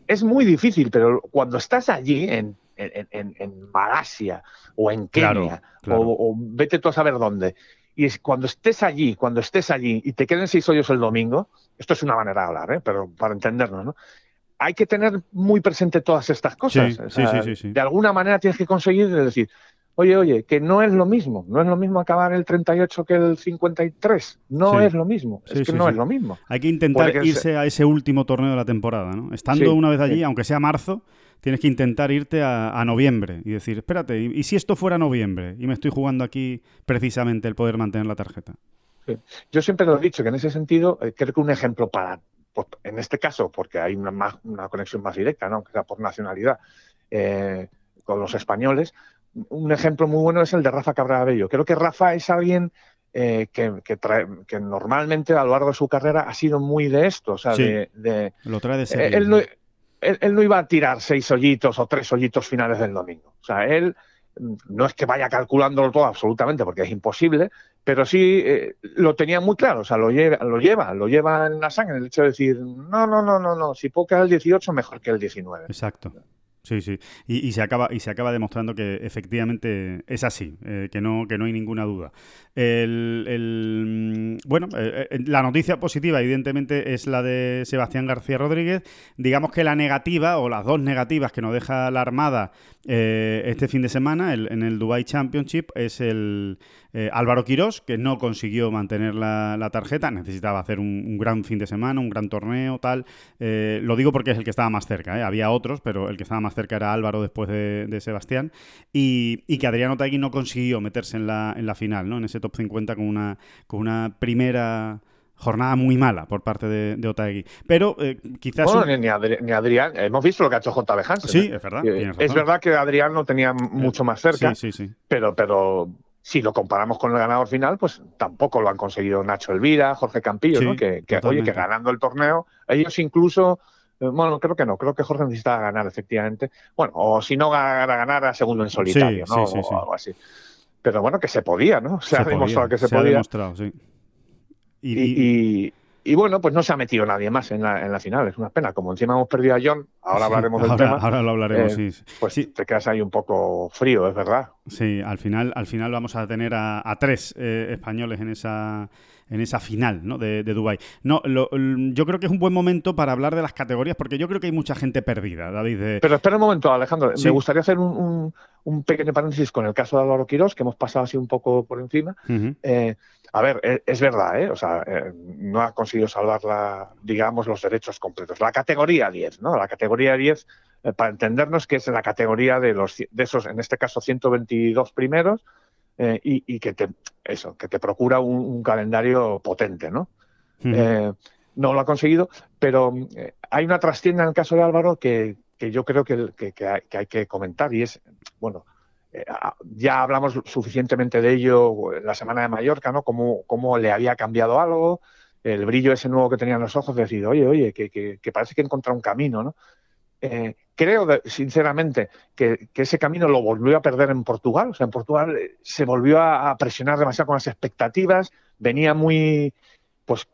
es muy difícil, pero cuando estás allí en, en, Malasia o en Kenia, O, vete tú a saber dónde, y cuando estés allí, cuando estés allí y te queden seis hoyos el domingo, esto es una manera de hablar, ¿eh? pero para entendernos, ¿no? Hay que tener muy presente todas estas cosas. Sí, sí, sí, de alguna manera tienes que conseguir decir, oye, oye, que no es lo mismo, no es lo mismo acabar el 38 que el 53, no es lo mismo, es que no es lo mismo. Hay que intentar irse a ese último torneo de la temporada, ¿no? Estando una vez allí, aunque sea marzo, tienes que intentar irte a, noviembre y decir, espérate, ¿y, si esto fuera noviembre y me estoy jugando aquí precisamente el poder mantener la tarjeta? Yo siempre lo he dicho que en ese sentido eh, creo que un ejemplo para, en este caso, porque hay una, una conexión más directa, ¿no? que sea por nacionalidad, eh, con los españoles, un ejemplo muy bueno es el de Rafa Cabrera Bello. Creo que Rafa es alguien eh, que, que, normalmente a lo largo de su carrera ha sido muy de esto. O sea, de, Lo trae de ser. Él, no, iba a tirar seis hoyitos o tres hoyitos finales del domingo. O sea, él no es que vaya calculándolo todo absolutamente, porque es imposible, pero sí eh, lo tenía muy claro. O sea, lo lleva, lo lleva, lo lleva en la sangre, el hecho de decir, no, no, no, no, no, si quedar el 18, mejor que el 19. Exacto. Sí, sí. Y, se acaba, y se acaba demostrando que efectivamente es así, eh, que, no, que no hay ninguna duda. El, mm, bueno, eh, la noticia positiva, evidentemente, es la de Sebastián García Rodríguez. Digamos que la negativa, o las dos negativas que nos deja la Armada este fin de semana en el Dubai Championship, es el, eh, Álvaro Quirós, que no consiguió mantener la, tarjeta, necesitaba hacer un, gran fin de semana, un gran torneo, tal. Eh, lo digo porque es el que estaba más cerca, ¿eh? había otros, pero el que estaba más cerca era Álvaro después de, Sebastián. Y, que Adriano Taegui no consiguió meterse en la, en la final, ¿no? en ese top 50 con una, con una primera jornada muy mala por parte de, de Pero quizás. Bueno, ni, Adrián, hemos visto lo que ha hecho JB Hansen. Sí, es verdad. Es verdad que Adrián no tenía mucho más cerca. Sí, sí, sí. Pero, pero si lo comparamos con el ganador final, pues tampoco lo han conseguido Nacho Elvira, Jorge Campillo, ¿no? Que, oye, que ganando el torneo, ellos incluso, eh, bueno, creo que no, creo que Jorge necesitaba ganar, efectivamente. Bueno, o si no ganara, ganar a segundo en solitario, ¿no? o algo así. Pero bueno, que se podía, ¿no? Se, ha demostrado que se, podía. Ha demostrado, sí. y, y bueno, pues no se ha metido nadie más en la, en la final. Es una pena. Como encima hemos perdido a John, ahora hablaremos del tema. Ahora lo hablaremos, eh, sí. Pues te quedas ahí un poco frío, es verdad. Sí, al final, al final vamos a tener a, tres eh, españoles en esa en esa final ¿no? de, de Dubái. No, yo creo que es un buen momento para hablar de las categorías, porque yo creo que hay mucha gente perdida, David. Pero espera un momento, Alejandro. Me gustaría hacer un, un, pequeño paréntesis con el caso de Álvaro Quirós, que hemos pasado así un poco por encima. A ver, e, es, verdad, ¿eh? O sea, eh, no ha conseguido salvar, la, digamos, los derechos completos. La categoría 10, ¿no? La categoría 10, eh, para entendernos, que es la categoría de, los, de esos, en este caso, 122 primeros, eh, y, que te, eso, que te procura un, calendario potente, ¿no? no lo ha conseguido, pero hay una trastienda en el caso de Álvaro que, yo creo que, hay, que hay que comentar, y es, bueno, eh, ya hablamos suficientemente de ello en la semana de Mallorca, ¿no? Cómo, cómo le había cambiado algo, el brillo ese nuevo que tenía en los ojos, de decir, oye, oye, que, que, parece que he encontrado un camino, ¿no? Eh, creo, sinceramente, que, ese camino lo volvió a perder en Portugal. O sea, en Portugal eh, se volvió a, presionar demasiado con las expectativas, venía muy, pues,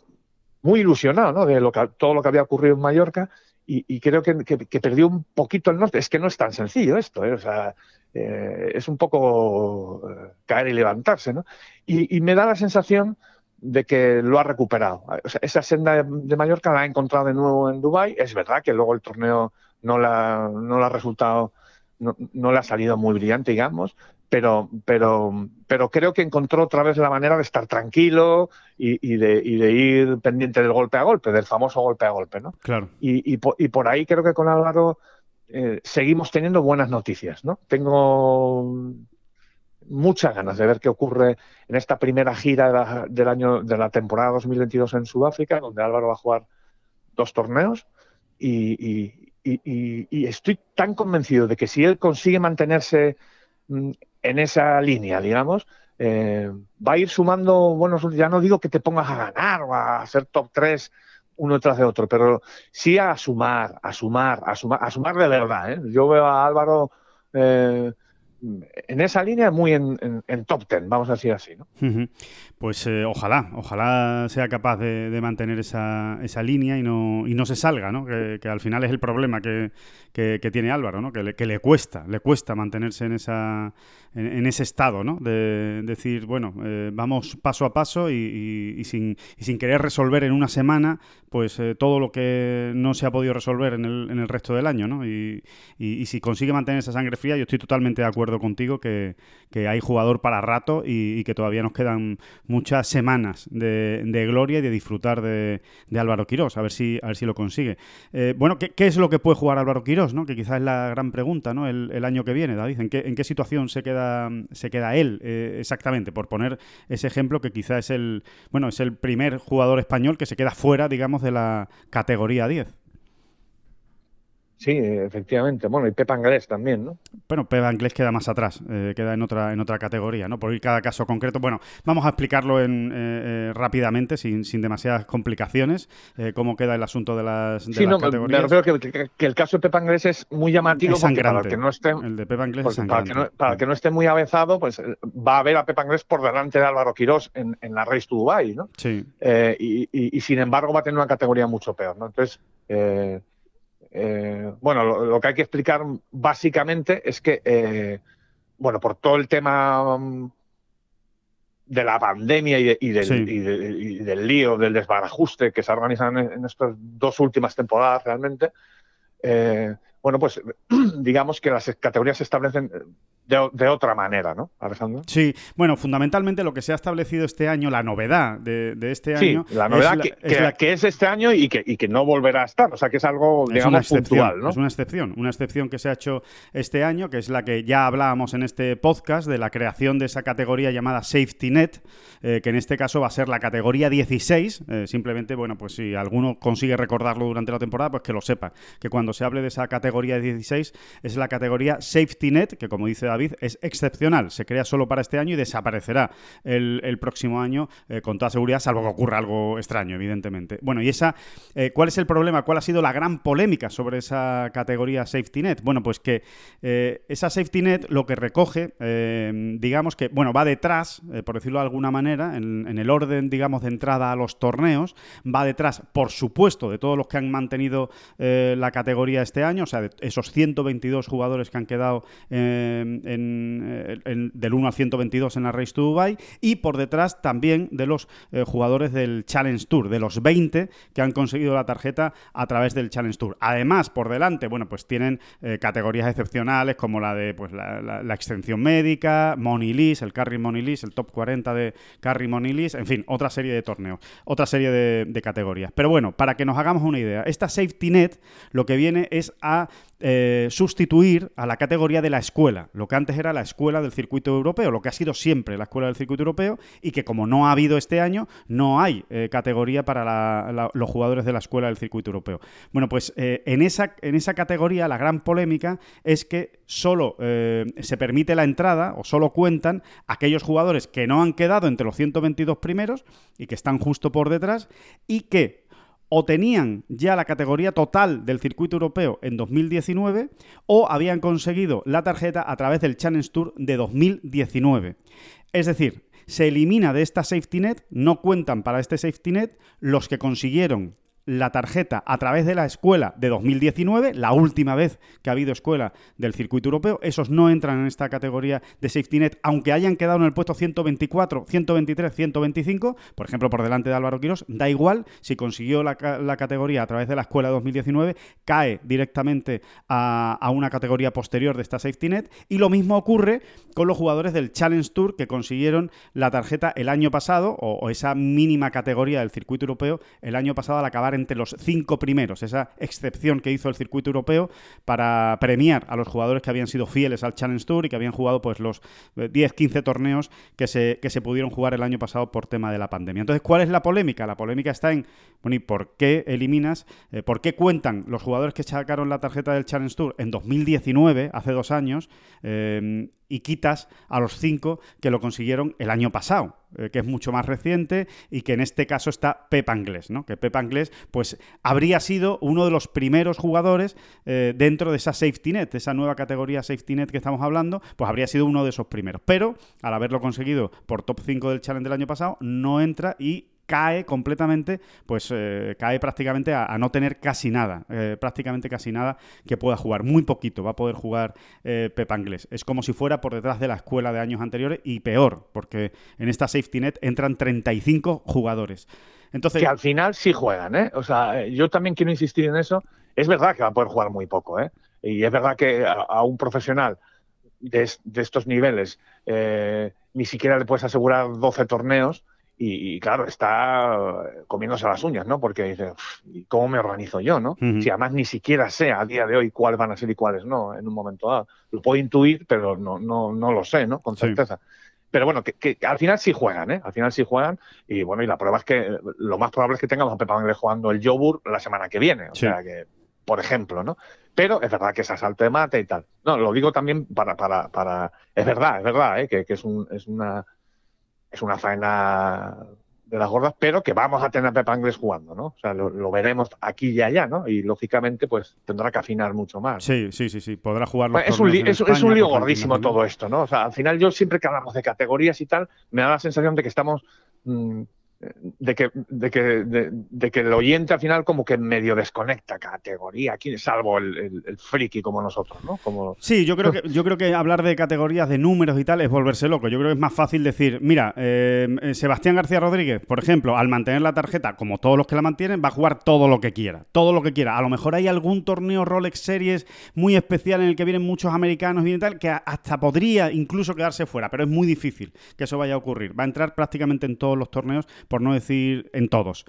muy ilusionado, ¿no? De lo que, todo lo que había ocurrido en Mallorca y, creo que, perdió un poquito el norte. Es que no es tan sencillo esto, ¿eh? O sea, eh, es un poco caer y levantarse, ¿no? Y, me da la sensación de que lo ha recuperado. O sea, esa senda de, Mallorca la ha encontrado de nuevo en Dubái. Es verdad que luego el torneo no la, no la ha resultado, no, no le ha salido muy brillante, digamos, pero, pero, pero creo que encontró otra vez la manera de estar tranquilo y, de, y de, ir pendiente del golpe a golpe, del famoso golpe a golpe, ¿no? Claro. Y, y por ahí creo que con Álvaro eh, seguimos teniendo buenas noticias, ¿no? Tengo muchas ganas de ver qué ocurre en esta primera gira del año de la temporada 2022 en Sudáfrica, donde Álvaro va a jugar dos torneos y, estoy tan convencido de que si él consigue mantenerse mm, en esa línea, digamos, eh, va a ir sumando buenos. Ya no digo que te pongas a ganar o a hacer top 3 uno tras de otro, pero sí a sumar, a sumar, a sumar, a sumar de verdad. ¿eh? Yo veo a Álvaro eh, en esa línea muy en, top ten, vamos a decir así. ¿no? Pues eh, ojalá, ojalá sea capaz de, mantener esa, esa, línea y no, y no se salga, ¿no? Que, al final es el problema que, tiene Álvaro, ¿no? que, le, que le cuesta, le cuesta mantenerse en, esa, en, ese estado, ¿no? de decir, bueno, eh, vamos paso a paso y, sin, y, sin, querer resolver en una semana pues eh, todo lo que no se ha podido resolver en el, en el resto del año. ¿no? Y, y si consigue mantener esa sangre fría, yo estoy totalmente de acuerdo contigo que, hay jugador para rato y, que todavía nos quedan muchas semanas de, gloria y de disfrutar de, Álvaro Quirós, a ver si, a ver si lo consigue. Eh, bueno, ¿qué, es lo que puede jugar Álvaro Quirós? ¿no? Que quizás es la gran pregunta ¿no? el, año que viene, David. ¿En qué, en qué situación se queda, se queda él eh, exactamente? Por poner ese ejemplo que quizás es el, bueno, es el primer jugador español que se queda fuera, digamos, de la categoría 10. Sí, efectivamente. Bueno, y Pepa Anglés también, ¿no? Bueno, Pepa Anglés queda más atrás, eh, queda en otra, en otra categoría, ¿no? Por ir cada caso concreto. Bueno, vamos a explicarlo en, eh, eh, rápidamente, sin, sin demasiadas complicaciones, cómo queda el asunto de las, de sí, no, Me refiero que, que, el caso de Pepa Anglés es muy llamativo. Es para el que no esté, el de Pepa Anglés es sangrante. Para, que no, para que no esté muy avezado, pues va a ver a Pepa Anglés por delante de Álvaro Quirós en, en la Race to Dubai, ¿no? Sí. Y, y, y, sin embargo va a tener una categoría mucho peor, ¿no? Entonces... Eh, bueno, lo, que hay que explicar básicamente es que, eh, bueno, por todo el tema mm, de la pandemia y, del, lío, del desbarajuste que se ha organizado en, estas dos últimas temporadas realmente, eh, bueno, pues digamos que las categorías se establecen de, otra manera, ¿no, Alejandro? Sí, bueno, fundamentalmente lo que se ha establecido este año, la novedad de, este año. Sí, la novedad que, es que, es este año y que, y que no volverá a estar, o sea que es algo, digamos, puntual, ¿no? Es una excepción, una excepción que se ha hecho este año, que es la que ya hablábamos en este podcast de la creación de esa categoría llamada Safety Net, eh, que en este caso va a ser la categoría 16. Eh, simplemente, bueno, pues si alguno consigue recordarlo durante la temporada, pues que lo sepa, que cuando se hable de esa categoría 16 es la categoría Safety Net, que como dice David, es excepcional. Se crea solo para este año y desaparecerá el, próximo año eh, con toda seguridad, salvo que ocurra algo extraño, evidentemente. Bueno, y esa, eh, ¿cuál es el problema? ¿Cuál ha sido la gran polémica sobre esa categoría Safety Net? Bueno, pues que eh, esa Safety Net lo que recoge, digamos que, bueno, va detrás, por decirlo de alguna manera, en, el orden, digamos, de entrada a los torneos, va detrás, por supuesto, de todos los que han mantenido la categoría este año, o sea, de esos 122 jugadores que han quedado eh, en, del 1 al 122 en la Race to Dubai y por detrás también de los eh, jugadores del Challenge Tour, de los 20 que han conseguido la tarjeta a través del Challenge Tour. Además, por delante, bueno, pues tienen eh, categorías excepcionales como la de pues la, extensión médica, Money List, el Carry Money List, el top 40 de Carry Money List, en fin, otra serie de torneos, otra serie de categorías. Pero bueno, para que nos hagamos una idea, esta Safety Net lo que viene es a eh, sustituir a la categoría de la escuela, lo que antes era la escuela del circuito europeo, lo que ha sido siempre la escuela del circuito europeo y que como no ha habido este año, no hay eh, categoría para los jugadores de la escuela del circuito europeo. Bueno, pues eh, en, esa, en esa categoría la gran polémica es que solo se permite la entrada o solo cuentan aquellos jugadores que no han quedado entre los 122 primeros y que están justo por detrás y que o tenían ya la categoría total del circuito europeo en 2019 o habían conseguido la tarjeta a través del Challenge Tour de 2019. Es decir, se elimina de esta safety net, no cuentan para este safety net los que consiguieron la tarjeta a través de la escuela de 2019, la última vez que ha habido escuela del circuito europeo. Esos no entran en esta categoría de safety net, aunque hayan quedado en el puesto 124, 123, 125, por ejemplo, por delante de Álvaro Quirós, da igual si consiguió la, categoría a través de la escuela de 2019, cae directamente a, una categoría posterior de esta safety net. Y lo mismo ocurre con los jugadores del Challenge Tour que consiguieron la tarjeta el año pasado, o esa mínima categoría del circuito europeo, el año pasado al acabar entre los cinco primeros, esa excepción que hizo el circuito europeo para premiar a los jugadores que habían sido fieles al Challenge Tour y que habían jugado pues los 10, eh, 15 torneos que se, que se pudieron jugar el año pasado por tema de la pandemia. Entonces, ¿cuál es la polémica? La polémica está en, bueno, ¿y por qué eliminas, eh, por qué cuentan los jugadores que sacaron la tarjeta del Challenge Tour en 2019, hace dos años, eh, y quitas a los cinco que lo consiguieron el año pasado, eh, que es mucho más reciente y que en este caso está Pep Anglés, ¿no? Que Pep Anglés, pues, habría sido uno de los primeros jugadores eh, dentro de esa safety net, de esa nueva categoría safety net que estamos hablando, pues habría sido uno de esos primeros. Pero, al haberlo conseguido por top 5 del challenge del año pasado, no entra y cae completamente, pues eh, cae prácticamente a, no tener casi nada, eh, prácticamente casi nada que pueda jugar, muy poquito va a poder jugar eh, Pep Anglés. Es como si fuera por detrás de la escuela de años anteriores y peor, porque en esta safety net entran 35 jugadores. Entonces, que al final sí juegan, ¿eh? O sea, yo también quiero insistir en eso. Es verdad que va a poder jugar muy poco, ¿eh? Y es verdad que a, un profesional de, de estos niveles ni siquiera le puedes asegurar 12 torneos y, claro, está comiéndose las uñas, ¿no? Porque dice, ¿y cómo me organizo yo, no? Si además ni siquiera sé a día de hoy cuáles van a ser y cuáles no, en un momento dado. Lo puedo intuir, pero no, no, no lo sé, ¿no? Con certeza. Pero bueno, que, al final sí juegan, ¿eh? Al final sí juegan. Y bueno, y la prueba es que lo más probable es que tengamos a Pepa jugando el Jobur la semana que viene. O sea que, por ejemplo, ¿no? Pero es verdad que es asalto de mate y tal. No, lo digo también para. para, para es verdad, es verdad, ¿eh? que, que es, un, es una es una faena de las gordas, pero que vamos a tener a Pep Angles jugando, ¿no? O sea, lo, veremos aquí y allá, ¿no? Y lógicamente, pues tendrá que afinar mucho más. Sí, sí, sí, sí, podrá jugar es, un es, un lío gordísimo todo esto, ¿no? O sea, al final yo siempre que hablamos de categorías y tal, me da la sensación de que estamos mm, de que, de que, de, que el oyente al final como que medio desconecta categoría, aquí, salvo el, el, friki como nosotros, ¿no? Como... Sí, yo creo, que, yo creo que hablar de categorías, de números y tal, es volverse loco. Yo creo que es más fácil decir, mira, eh, Sebastián García Rodríguez, por ejemplo, al mantener la tarjeta, como todos los que la mantienen, va a jugar todo lo que quiera, todo lo que quiera. A lo mejor hay algún torneo Rolex Series muy especial en el que vienen muchos americanos y tal, que hasta podría incluso quedarse fuera, pero es muy difícil que eso vaya a ocurrir. Va a entrar prácticamente en todos los torneos por no decir en todos.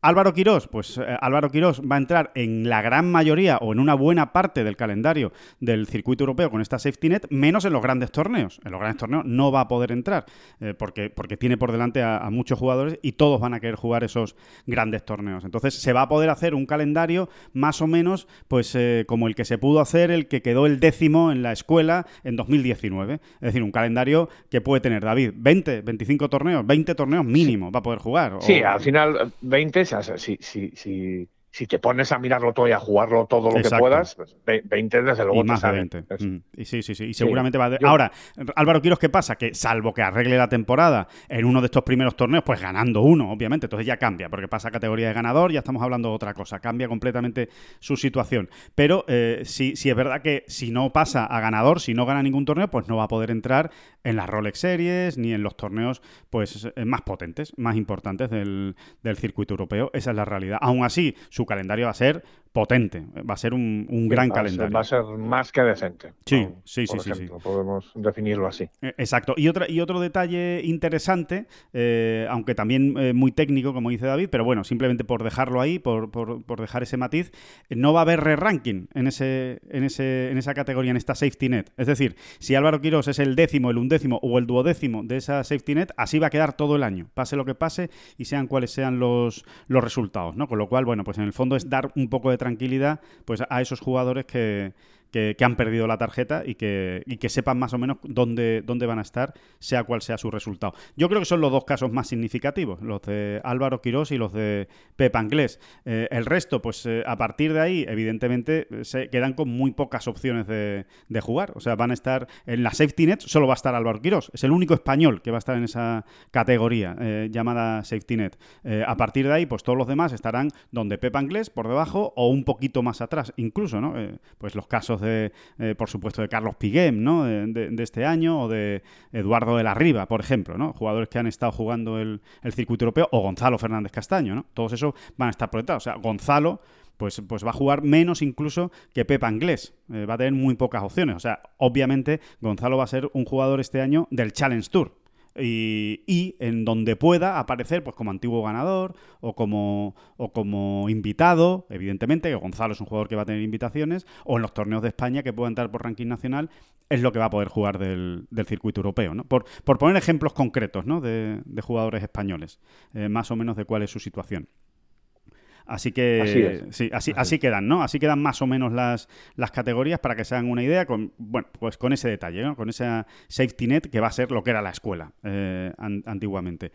Álvaro Quirós, pues eh, Álvaro Quirós va a entrar en la gran mayoría o en una buena parte del calendario del circuito europeo con esta safety net, menos en los grandes torneos. En los grandes torneos no va a poder entrar eh, porque, porque tiene por delante a, muchos jugadores y todos van a querer jugar esos grandes torneos. Entonces se va a poder hacer un calendario más o menos pues eh, como el que se pudo hacer el que quedó el décimo en la escuela en 2019. Es decir, un calendario que puede tener David 20, 25 torneos, 20 torneos mínimo va a poder jugar. Sí, al final 20 si, si, si, si te pones a mirarlo todo y a jugarlo todo lo que puedas, pues 20 desde luego y más de 20. Mm. Y sí, sí, sí. Y seguramente va a... Ahora, Álvaro Quiros, ¿qué pasa? Que salvo que arregle la temporada en uno de estos primeros torneos, pues ganando uno, obviamente, entonces ya cambia, porque pasa a categoría de ganador, ya estamos hablando de otra cosa, cambia completamente su situación. Pero eh, sí, sí es verdad que si no pasa a ganador, si no gana ningún torneo, pues no va a poder entrar en las Rolex Series ni en los torneos pues eh, más potentes, más importantes del, del circuito europeo. Esa es la realidad. Aún así, su calendario va a ser potente, va a ser un, gran calendario. va a ser más que decente. Sí, sí, sí, sí, Podemos definirlo así. Eh, exacto. Y, otra, y otro detalle interesante, eh, aunque también eh, muy técnico, como dice David, pero bueno, simplemente por dejarlo ahí, por, por, dejar ese matiz, no va a haber re-ranking en, ese, en, ese, en esa categoría, en esta safety net. Es decir, si Álvaro Quiros es el décimo, el undécimo o el duodécimo de esa safety net, así va a quedar todo el año, pase lo que pase y sean cuales sean los, los resultados, ¿no? Con lo cual, bueno, pues en el fondo es dar un poco de tranquilidad pues a esos jugadores que, que, han perdido la tarjeta y que, que sepan más o menos dónde, dónde van a estar, sea cual sea su resultado. Yo creo que son los dos casos más significativos, los de Álvaro Quirós y los de Pep Anglés. Eh, el resto, pues eh, a partir de ahí, evidentemente, se quedan con muy pocas opciones de, jugar. O sea, van a estar en la safety net, solo va a estar Álvaro Quirós. Es el único español que va a estar en esa categoría eh, llamada safety net. a partir de ahí, pues todos los demás estarán donde Pep Anglés, por debajo o un poquito más atrás, incluso, ¿no? pues los casos de, eh, por supuesto, de Carlos Piguem, ¿no? De, este año, o de Eduardo de la Riva, por ejemplo, ¿no? Jugadores que han estado jugando el, circuito europeo, o Gonzalo Fernández Castaño, ¿no? Todos esos van a estar proyectados. O sea, Gonzalo pues, pues va a jugar menos incluso que Pepa Inglés. Eh, va a tener muy pocas opciones. O sea, obviamente Gonzalo va a ser un jugador este año del Challenge Tour y, en donde pueda aparecer pues como antiguo ganador o como, o como invitado, evidentemente, que Gonzalo es un jugador que va a tener invitaciones, o en los torneos de España que pueda entrar por ranking nacional, es lo que va a poder jugar del, circuito europeo. ¿no? Por, por, poner ejemplos concretos ¿no? de, jugadores españoles, eh, más o menos de cuál es su situación. Así que sí, así, así, quedan, ¿no? Así quedan más o menos las, las categorías para que se hagan una idea con, bueno, pues con ese detalle, ¿no? Con esa safety net que va a ser lo que era la escuela eh, antiguamente.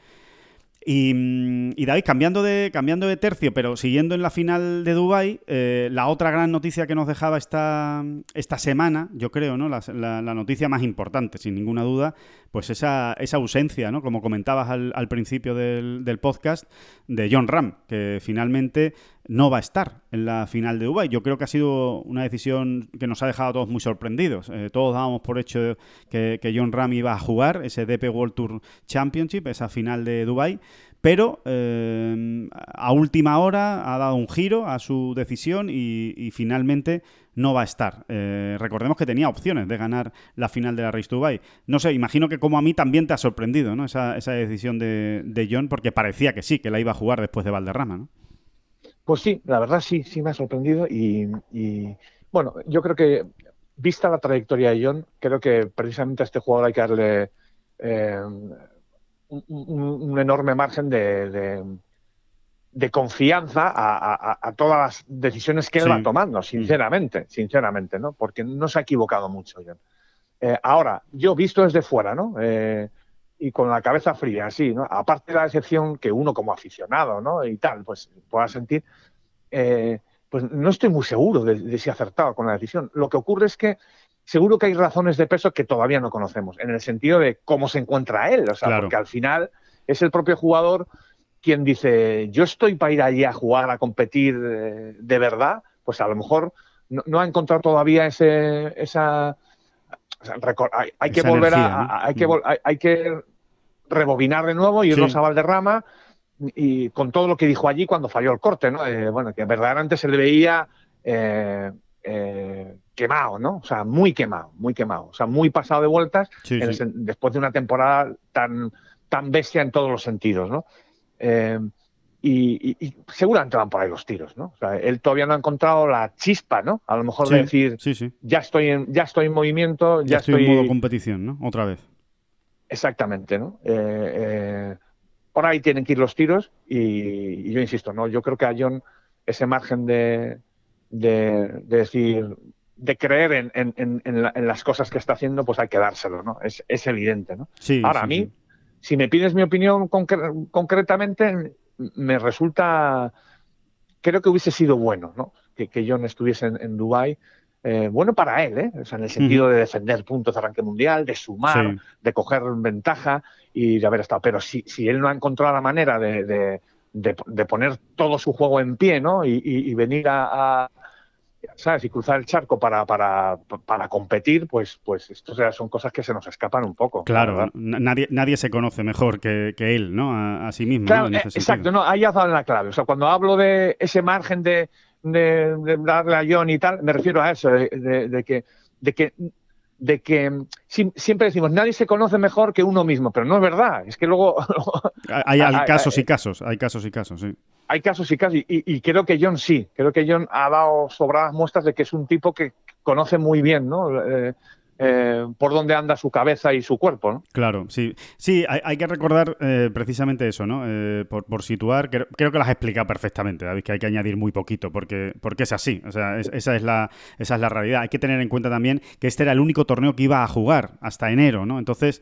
Mm, y, David, cambiando de, cambiando de tercio, pero siguiendo en la final de Dubai, eh, la otra gran noticia que nos dejaba esta, esta semana, yo creo, ¿no? La, noticia más importante, sin ninguna duda, pues esa, esa ausencia, ¿no? Como comentabas al, principio del, del, podcast, de John Ram, que finalmente no va a estar en la final de Dubai. Yo creo que ha sido una decisión que nos ha dejado a todos muy sorprendidos. Eh, todos dábamos por hecho que, John Ram iba a jugar ese DP World Tour Championship, esa final de Dubai, pero eh, a última hora ha dado un giro a su decisión y, finalmente no va a estar. Eh, recordemos que tenía opciones de ganar la final de la Race Dubai. No sé, imagino que como a mí también te ha sorprendido ¿no? esa, esa decisión de, de John, porque parecía que sí, que la iba a jugar después de Valderrama. ¿no? Pues sí, la verdad sí, sí me ha sorprendido y, bueno, yo creo que vista la trayectoria de John, creo que precisamente a este jugador hay que darle eh, un, enorme margen de, de, confianza a, todas las decisiones que él va tomando, sinceramente, sinceramente, ¿no? Porque no se ha equivocado mucho John. Eh, ahora, yo visto desde fuera, ¿no? Eh, y con la cabeza fría, así, ¿no? Aparte de la decepción que uno como aficionado, ¿no? Y tal, pues pueda sentir, eh, pues no estoy muy seguro de, si ha acertado con la decisión. Lo que ocurre es que seguro que hay razones de peso que todavía no conocemos, en el sentido de cómo se encuentra él, o sea, porque al final es el propio jugador quien dice, yo estoy para ir allí a jugar, a competir eh, de verdad, pues a lo mejor no, ha encontrado todavía ese, esa... hay, que volver a, hay, que, mm. hay que rebobinar de nuevo y irnos a Valderrama y con todo lo que dijo allí cuando falló el corte, ¿no? Eh, bueno, que verdaderamente se le veía eh, eh, quemado, ¿no? O sea, muy quemado, muy quemado, o sea, muy pasado de vueltas después de una temporada tan, tan bestia en todos los sentidos, ¿no? Y, seguramente van por ahí los tiros, ¿no? O sea, él todavía no ha encontrado la chispa, ¿no? A lo mejor de decir, ya estoy en, ya estoy en movimiento, ya, estoy, en modo competición, ¿no? Otra vez. Exactamente, ¿no? Eh, eh, por ahí tienen que ir los tiros y, yo insisto, ¿no? Yo creo que a John ese margen de, de, decir, de creer en, las cosas que está haciendo, pues hay que dárselo, ¿no? Es, evidente, ¿no? Ahora, a mí, si me pides mi opinión concretamente, me resulta, creo que hubiese sido bueno, ¿no? Que, que John estuviese en, Dubái eh, bueno para él, ¿eh? en el sentido de defender puntos de arranque mundial, de sumar, de coger ventaja y de haber estado. Pero si, si él no ha encontrado la manera de, de, poner todo su juego en pie ¿no? y, venir a, ¿sabes? Y cruzar el charco para, para, para competir, pues, pues esto son cosas que se nos escapan un poco. Claro, nadie, nadie se conoce mejor que, que él, ¿no? A, sí mismo. Eh, exacto, no, ahí has dado la clave. O sea, cuando hablo de ese margen de de, darle a John y tal, me refiero a eso, de, que, de que de que siempre decimos nadie se conoce mejor que uno mismo, pero no es verdad. Es que luego hay, casos y casos, hay casos y casos, sí. Hay casos y casos, y, creo que John sí, creo que John ha dado sobradas muestras de que es un tipo que conoce muy bien, ¿no? Eh, eh, por dónde anda su cabeza y su cuerpo, ¿no? Claro, sí. Sí, hay, que recordar eh, precisamente eso, ¿no? Eh, por, situar, creo, que lo has explicado perfectamente, David, que hay que añadir muy poquito, porque, porque es así. O sea, esa, es la, esa es la realidad. Hay que tener en cuenta también que este era el único torneo que iba a jugar hasta enero, ¿no? Entonces,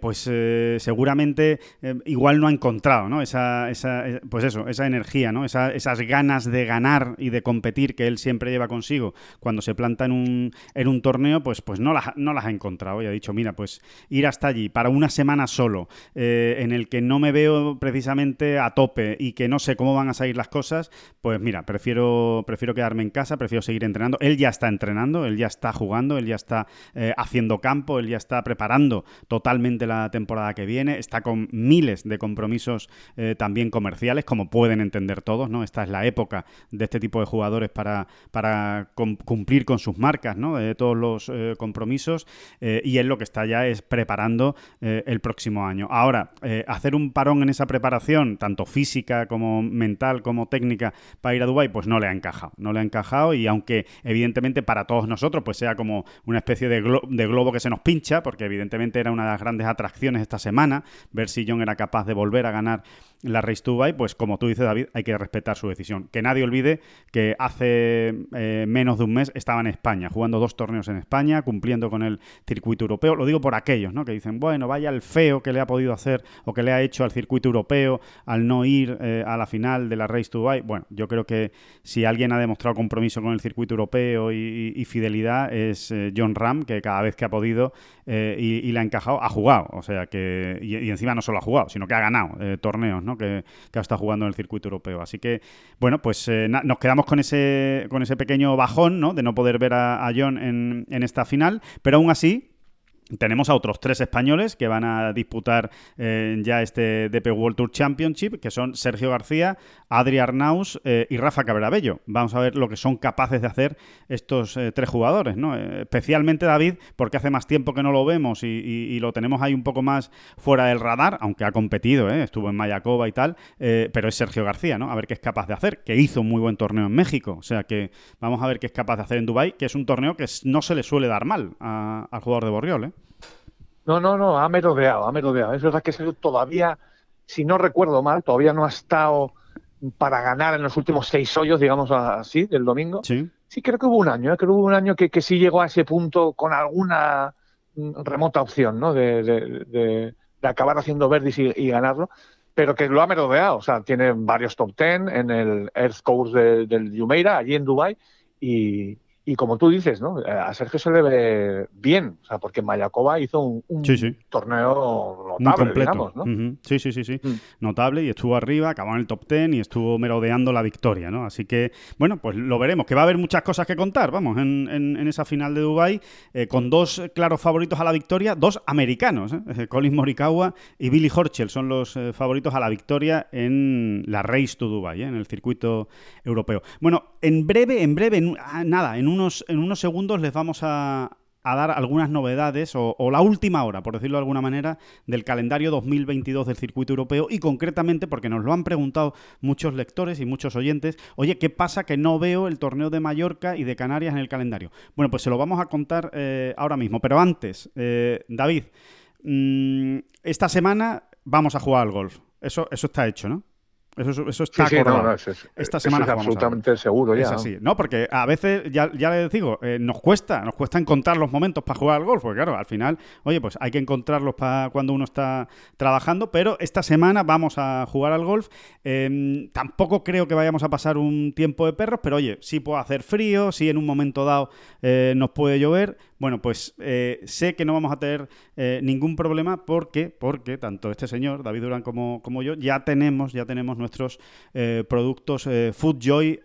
pues seguramente igual no ha encontrado, ¿no? Esa, esa, pues eso, esa energía, ¿no? esas ganas de ganar y de competir que él siempre lleva consigo cuando se planta en un, en un torneo, pues, pues no las no las ha encontrado y ha dicho, mira, pues ir hasta allí para una semana solo, eh, en el que no me veo precisamente a tope y que no sé cómo van a salir las cosas, pues mira, prefiero, prefiero quedarme en casa, prefiero seguir entrenando. Él ya está entrenando, él ya está jugando, él ya está eh, haciendo campo, él ya está preparando totalmente la temporada que viene, está con miles de compromisos eh, también comerciales, como pueden entender todos, ¿no? Esta es la época de este tipo de jugadores para, para cumplir con sus marcas, ¿no? De todos los compromisos eh, y él lo que está ya es preparando eh, el próximo año. Ahora, eh, hacer un parón en esa preparación, tanto física como mental como técnica, para ir a Dubái, pues no le ha encajado. No le ha encajado y aunque evidentemente para todos nosotros pues sea como una especie de, de globo que se nos pincha, porque evidentemente era una de las grandes atracciones esta semana, ver si John era capaz de volver a ganar la Race to Dubai, pues como tú dices, David, hay que respetar su decisión. Que nadie olvide que hace eh, menos de un mes estaba en España, jugando dos torneos en España, cumpliendo con el circuito europeo. Lo digo por aquellos, ¿no? Que dicen, bueno, vaya el feo que le ha podido hacer o que le ha hecho al circuito europeo al no ir eh, a la final de la Race to Dubai. Bueno, yo creo que si alguien ha demostrado compromiso con el circuito europeo y, fidelidad es eh, John Ram, que cada vez que ha podido y, le ha encajado, ha jugado. O sea que, y, encima no solo ha jugado, sino que ha ganado torneos, Que, que ha estado jugando en el circuito europeo. Así que, bueno, pues nos quedamos con ese, con ese pequeño bajón, ¿no? De no poder ver a, John en, en esta final, pero aún así tenemos a otros tres españoles que van a disputar eh, ya este DP World Tour Championship, que son Sergio García, Adri Arnaus eh, y Rafa Cabrabello. Vamos a ver lo que son capaces de hacer estos eh, tres jugadores, ¿no? especialmente David, porque hace más tiempo que no lo vemos y, lo tenemos ahí un poco más fuera del radar, aunque ha competido, estuvo en Mayacoba y tal, pero es Sergio García, ¿no? A ver qué es capaz de hacer, que hizo un muy buen torneo en México. O sea que vamos a ver qué es capaz de hacer en Dubai, que es un torneo que no se le suele dar mal al jugador de Borriol, ¿eh? No, no, no, ha merodeado, ha merodeado. Es verdad que todavía, si no recuerdo mal, todavía no ha estado para ganar en los últimos seis hoyos, digamos así, del domingo. Sí. Sí, creo que hubo un año, ¿eh? creo que hubo un año que, que sí llegó a ese punto con alguna remota opción, ¿no? De, de, acabar haciendo verdis y, ganarlo, pero que lo ha merodeado. O sea, tiene varios top ten en el Earth Course del Jumeirah, allí en Dubai, y, y como tú dices, ¿no? A Sergio se le ve bien, o sea, porque Mayacoba hizo un, torneo notable, digamos, ¿no? Sí, sí, sí, sí. Mm. Notable y estuvo arriba, acabó en el top ten y estuvo merodeando la victoria, ¿no? Así que, bueno, pues lo veremos, que va a haber muchas cosas que contar, vamos, en, en, esa final de Dubai eh, con dos claros favoritos a la victoria, dos americanos, ¿eh? eh Colin Morikawa y Billy Horschel son los eh, favoritos a la victoria en la Race to Dubai, en el circuito europeo. Bueno, en breve, en breve, ah, nada, en un en unos segundos les vamos a, dar algunas novedades o, la última hora, por decirlo de alguna manera, del calendario 2022 del circuito europeo y concretamente porque nos lo han preguntado muchos lectores y muchos oyentes, oye, ¿qué pasa que no veo el torneo de Mallorca y de Canarias en el calendario? Bueno, pues se lo vamos a contar eh, ahora mismo, pero antes, eh, David, mm, esta semana vamos a jugar al golf. Eso, eso está hecho, ¿no? Eso, eso está sí, Esta semana es absolutamente seguro ya. Es así. No, porque a veces, ya, ya les digo, eh, nos cuesta, nos cuesta encontrar los momentos para jugar al golf, porque claro, al final, oye, pues hay que encontrarlos para cuando uno está trabajando, pero esta semana vamos a jugar al golf. Em, tampoco creo que vayamos a pasar un tiempo de perros, pero oye, sí puede hacer frío, sí en un momento dado eh, nos puede llover. Bueno, pues eh, sé que no vamos a tener eh, ningún problema porque, porque tanto este señor, David Durán, como, como yo, ya tenemos, ya tenemos nuestros eh, productos FoodJoy Hydro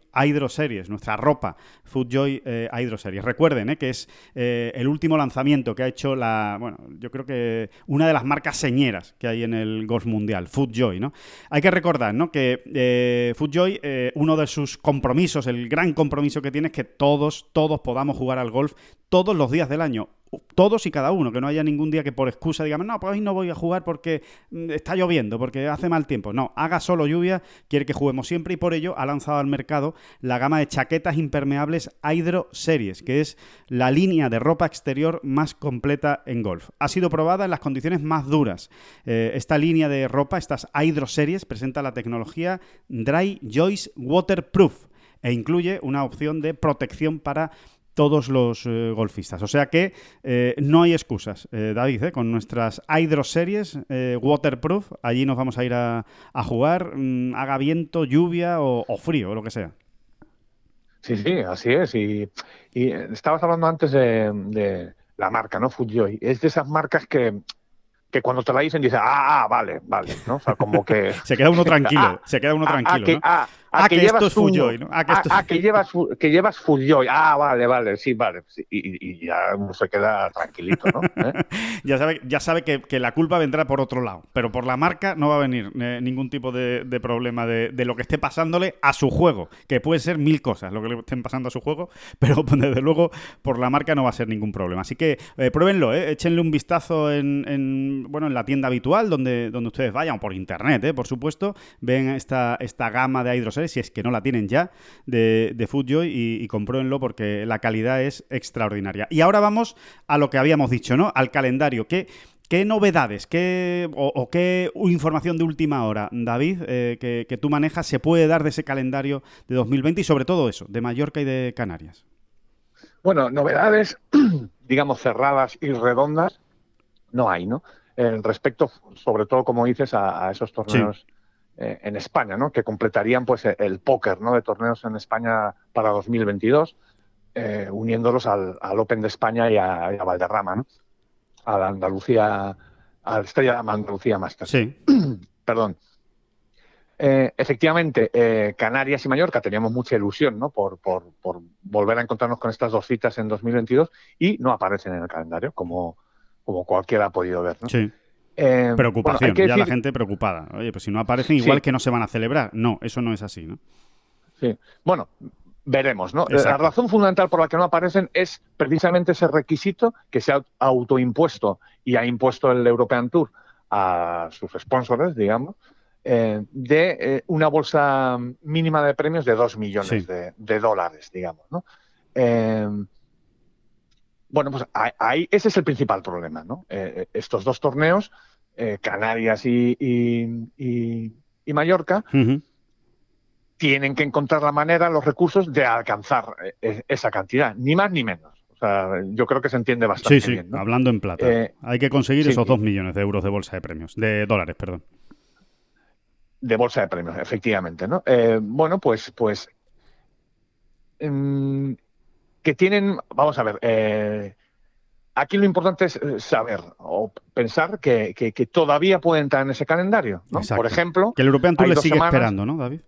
Series, nuestra ropa FoodJoy Hydro Series. Recuerden que es el último lanzamiento que ha hecho la, bueno, yo creo que una de las marcas señeras que hay en el golf mundial, FoodJoy, ¿no? Hay que recordar, ¿no? Que FoodJoy, uno de sus compromisos, el gran compromiso que tiene es que todos, todos podamos jugar al golf todos los días del año todos y cada uno, que no haya ningún día que por excusa digamos, no, pues hoy no voy a jugar porque mm, está lloviendo, porque hace mal tiempo. No, haga solo lluvia, quiere que juguemos siempre y por ello ha lanzado al mercado la gama de chaquetas impermeables Hydro Series, que es la línea de ropa exterior más completa en golf. Ha sido probada en las condiciones más duras. Eh, esta línea de ropa, estas Hydro Series, presenta la tecnología Dry Joyce Waterproof e incluye una opción de protección para todos los eh, golfistas. O sea que eh, no hay excusas, eh, David, con nuestras Hydro Series waterproof, allí nos vamos a ir a, jugar, mm, haga viento, lluvia o, frío, o lo que sea. Sí, sí, así es. Y, estabas hablando antes de, la marca, ¿no? Fujoy. Es de esas marcas que, que cuando te la dicen dices, ah, ah vale, vale, ¿no? O sea, como que... se queda uno tranquilo, ah, se queda uno ah, tranquilo, ¿no? Ah, que, esto es ¿no? Ah, que, esto... ah, que llevas, que llevas. Ah, vale, vale, sí, vale. Y, ya se queda tranquilito, ¿no? ¿Eh? ya sabe, ya sabe que, la culpa vendrá por otro lado, pero por la marca no va a venir eh, ningún tipo de, problema de, lo que esté pasándole a su juego, que puede ser mil cosas lo que le estén pasando a su juego, pero desde luego por la marca no va a ser ningún problema. Así que eh, pruébenlo, eh, échenle un vistazo en, bueno, en la tienda habitual donde, donde ustedes vayan, o por internet, eh, por supuesto, ven esta, esta gama de si es que no la tienen ya, de, de Foodjoy y, y compruébenlo porque la calidad es extraordinaria. Y ahora vamos a lo que habíamos dicho, ¿no? Al calendario, que ¿Qué novedades qué, o, qué información de última hora, David, eh, que, que, tú manejas, se puede dar de ese calendario de 2020 y sobre todo eso, de Mallorca y de Canarias? Bueno, novedades, digamos, cerradas y redondas, no hay, ¿no? En respecto, sobre todo, como dices, a, esos torneos eh, en España, ¿no? Que completarían, pues, el póker, ¿no? De torneos en España para 2022, eh, uniéndolos al, Open de España y a, y a Valderrama, ¿no? a la Andalucía, a la Estrella de Andalucía Masters. Sí. Perdón. Eh, efectivamente, eh, Canarias y Mallorca teníamos mucha ilusión ¿no? Por, por, volver a encontrarnos con estas dos citas en 2022 y no aparecen en el calendario, como, como cualquiera ha podido ver. ¿no? Sí. Eh, Preocupación, ya la gente preocupada. Oye, pues si no aparecen, igual que no se van a celebrar. No, eso no es así, ¿no? Sí. Bueno, veremos, ¿no? La razón fundamental por la que no aparecen es precisamente ese requisito que se ha autoimpuesto y ha impuesto el European Tour a sus sponsors, digamos, eh, de eh, una bolsa mínima de premios de 2 millones de, dólares, digamos, ¿no? Eh, bueno, pues ahí, ese es el principal problema, ¿no? estos dos torneos, Canarias y, y, Mallorca, tienen que encontrar la manera, los recursos de alcanzar eh, esa cantidad, ni más ni menos. O sea, yo creo que se entiende bastante sí, bien. hablando en plata. Eh, Hay que conseguir esos dos millones de euros de bolsa de premios, de dólares, perdón. De bolsa de premios, efectivamente, ¿no? Eh, bueno, pues, pues mm, que tienen, vamos a ver, aquí lo importante es saber o pensar que, todavía puede entrar en ese calendario. ¿no? Por ejemplo, que el European Tour le sigue esperando, ¿no, David?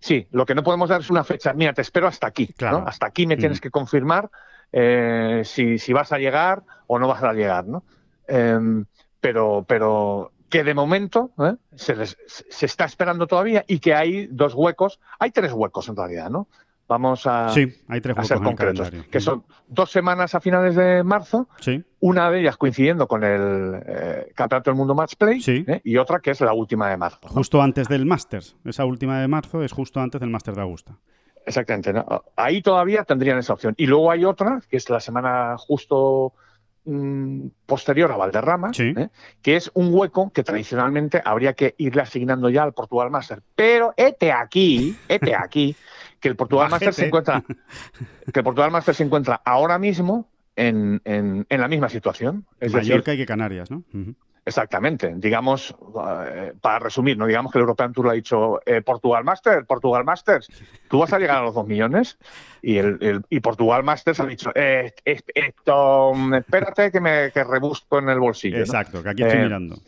Sí, lo que no podemos dar es una fecha. Mira, te espero hasta aquí. Claro. Hasta aquí me tienes que confirmar eh, si, vas a llegar o no vas a llegar, ¿no? Em, pero, pero que de momento ¿eh? se, se, está esperando todavía y que hay dos huecos, hay tres huecos en realidad, ¿no? Vamos a, sí, hay tres ser concretos, que son dos semanas a finales de marzo, sí. una de ellas coincidiendo con el eh, Campeonato del Mundo Match Play ¿eh? y otra que es la última de marzo. Justo antes del Masters, esa última de marzo es justo antes del Masters de Augusta. Exactamente, ahí todavía tendrían esa opción. Y luego hay otra, que es la semana justo mm, posterior a Valderrama, ¿eh? que es un hueco que tradicionalmente habría que irle asignando ya al Portugal Master. Pero este aquí, este aquí, que el Portugal Master se encuentra, que el Portugal Master se encuentra ahora mismo en, en, la misma situación. Es Mallorca y que Canarias, ¿no? Exactamente. Digamos, eh, para resumir, no digamos que el European Tour lo ha dicho eh, Portugal Master, Portugal Masters, tú vas a llegar a los dos millones y el, y Portugal Masters ha dicho eh, esto, espérate que me que rebusco en el bolsillo. Exacto, que aquí estoy mirando.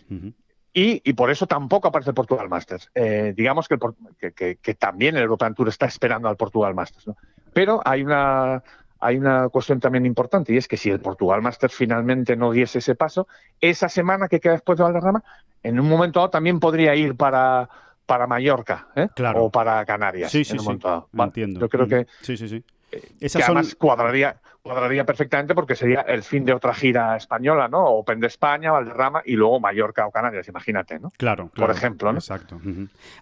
Y, por eso tampoco aparece el Portugal Masters. Eh, digamos que, que, también el European Tour está esperando al Portugal Masters. ¿no? Pero hay una, hay una cuestión también importante y es que si el Portugal Masters finalmente no diese ese paso, esa semana que queda después de Valderrama, en un momento dado también podría ir para, para Mallorca ¿eh? o para Canarias. Sí, sí, en un sí. Entiendo. Yo creo que, sí, sí, sí. que además cuadraría, cuadraría perfectamente porque sería el fin de otra gira española, ¿no? Open de España, Valderrama y luego Mallorca o Canarias, imagínate, ¿no? Claro, Por ejemplo, ¿no? Exacto.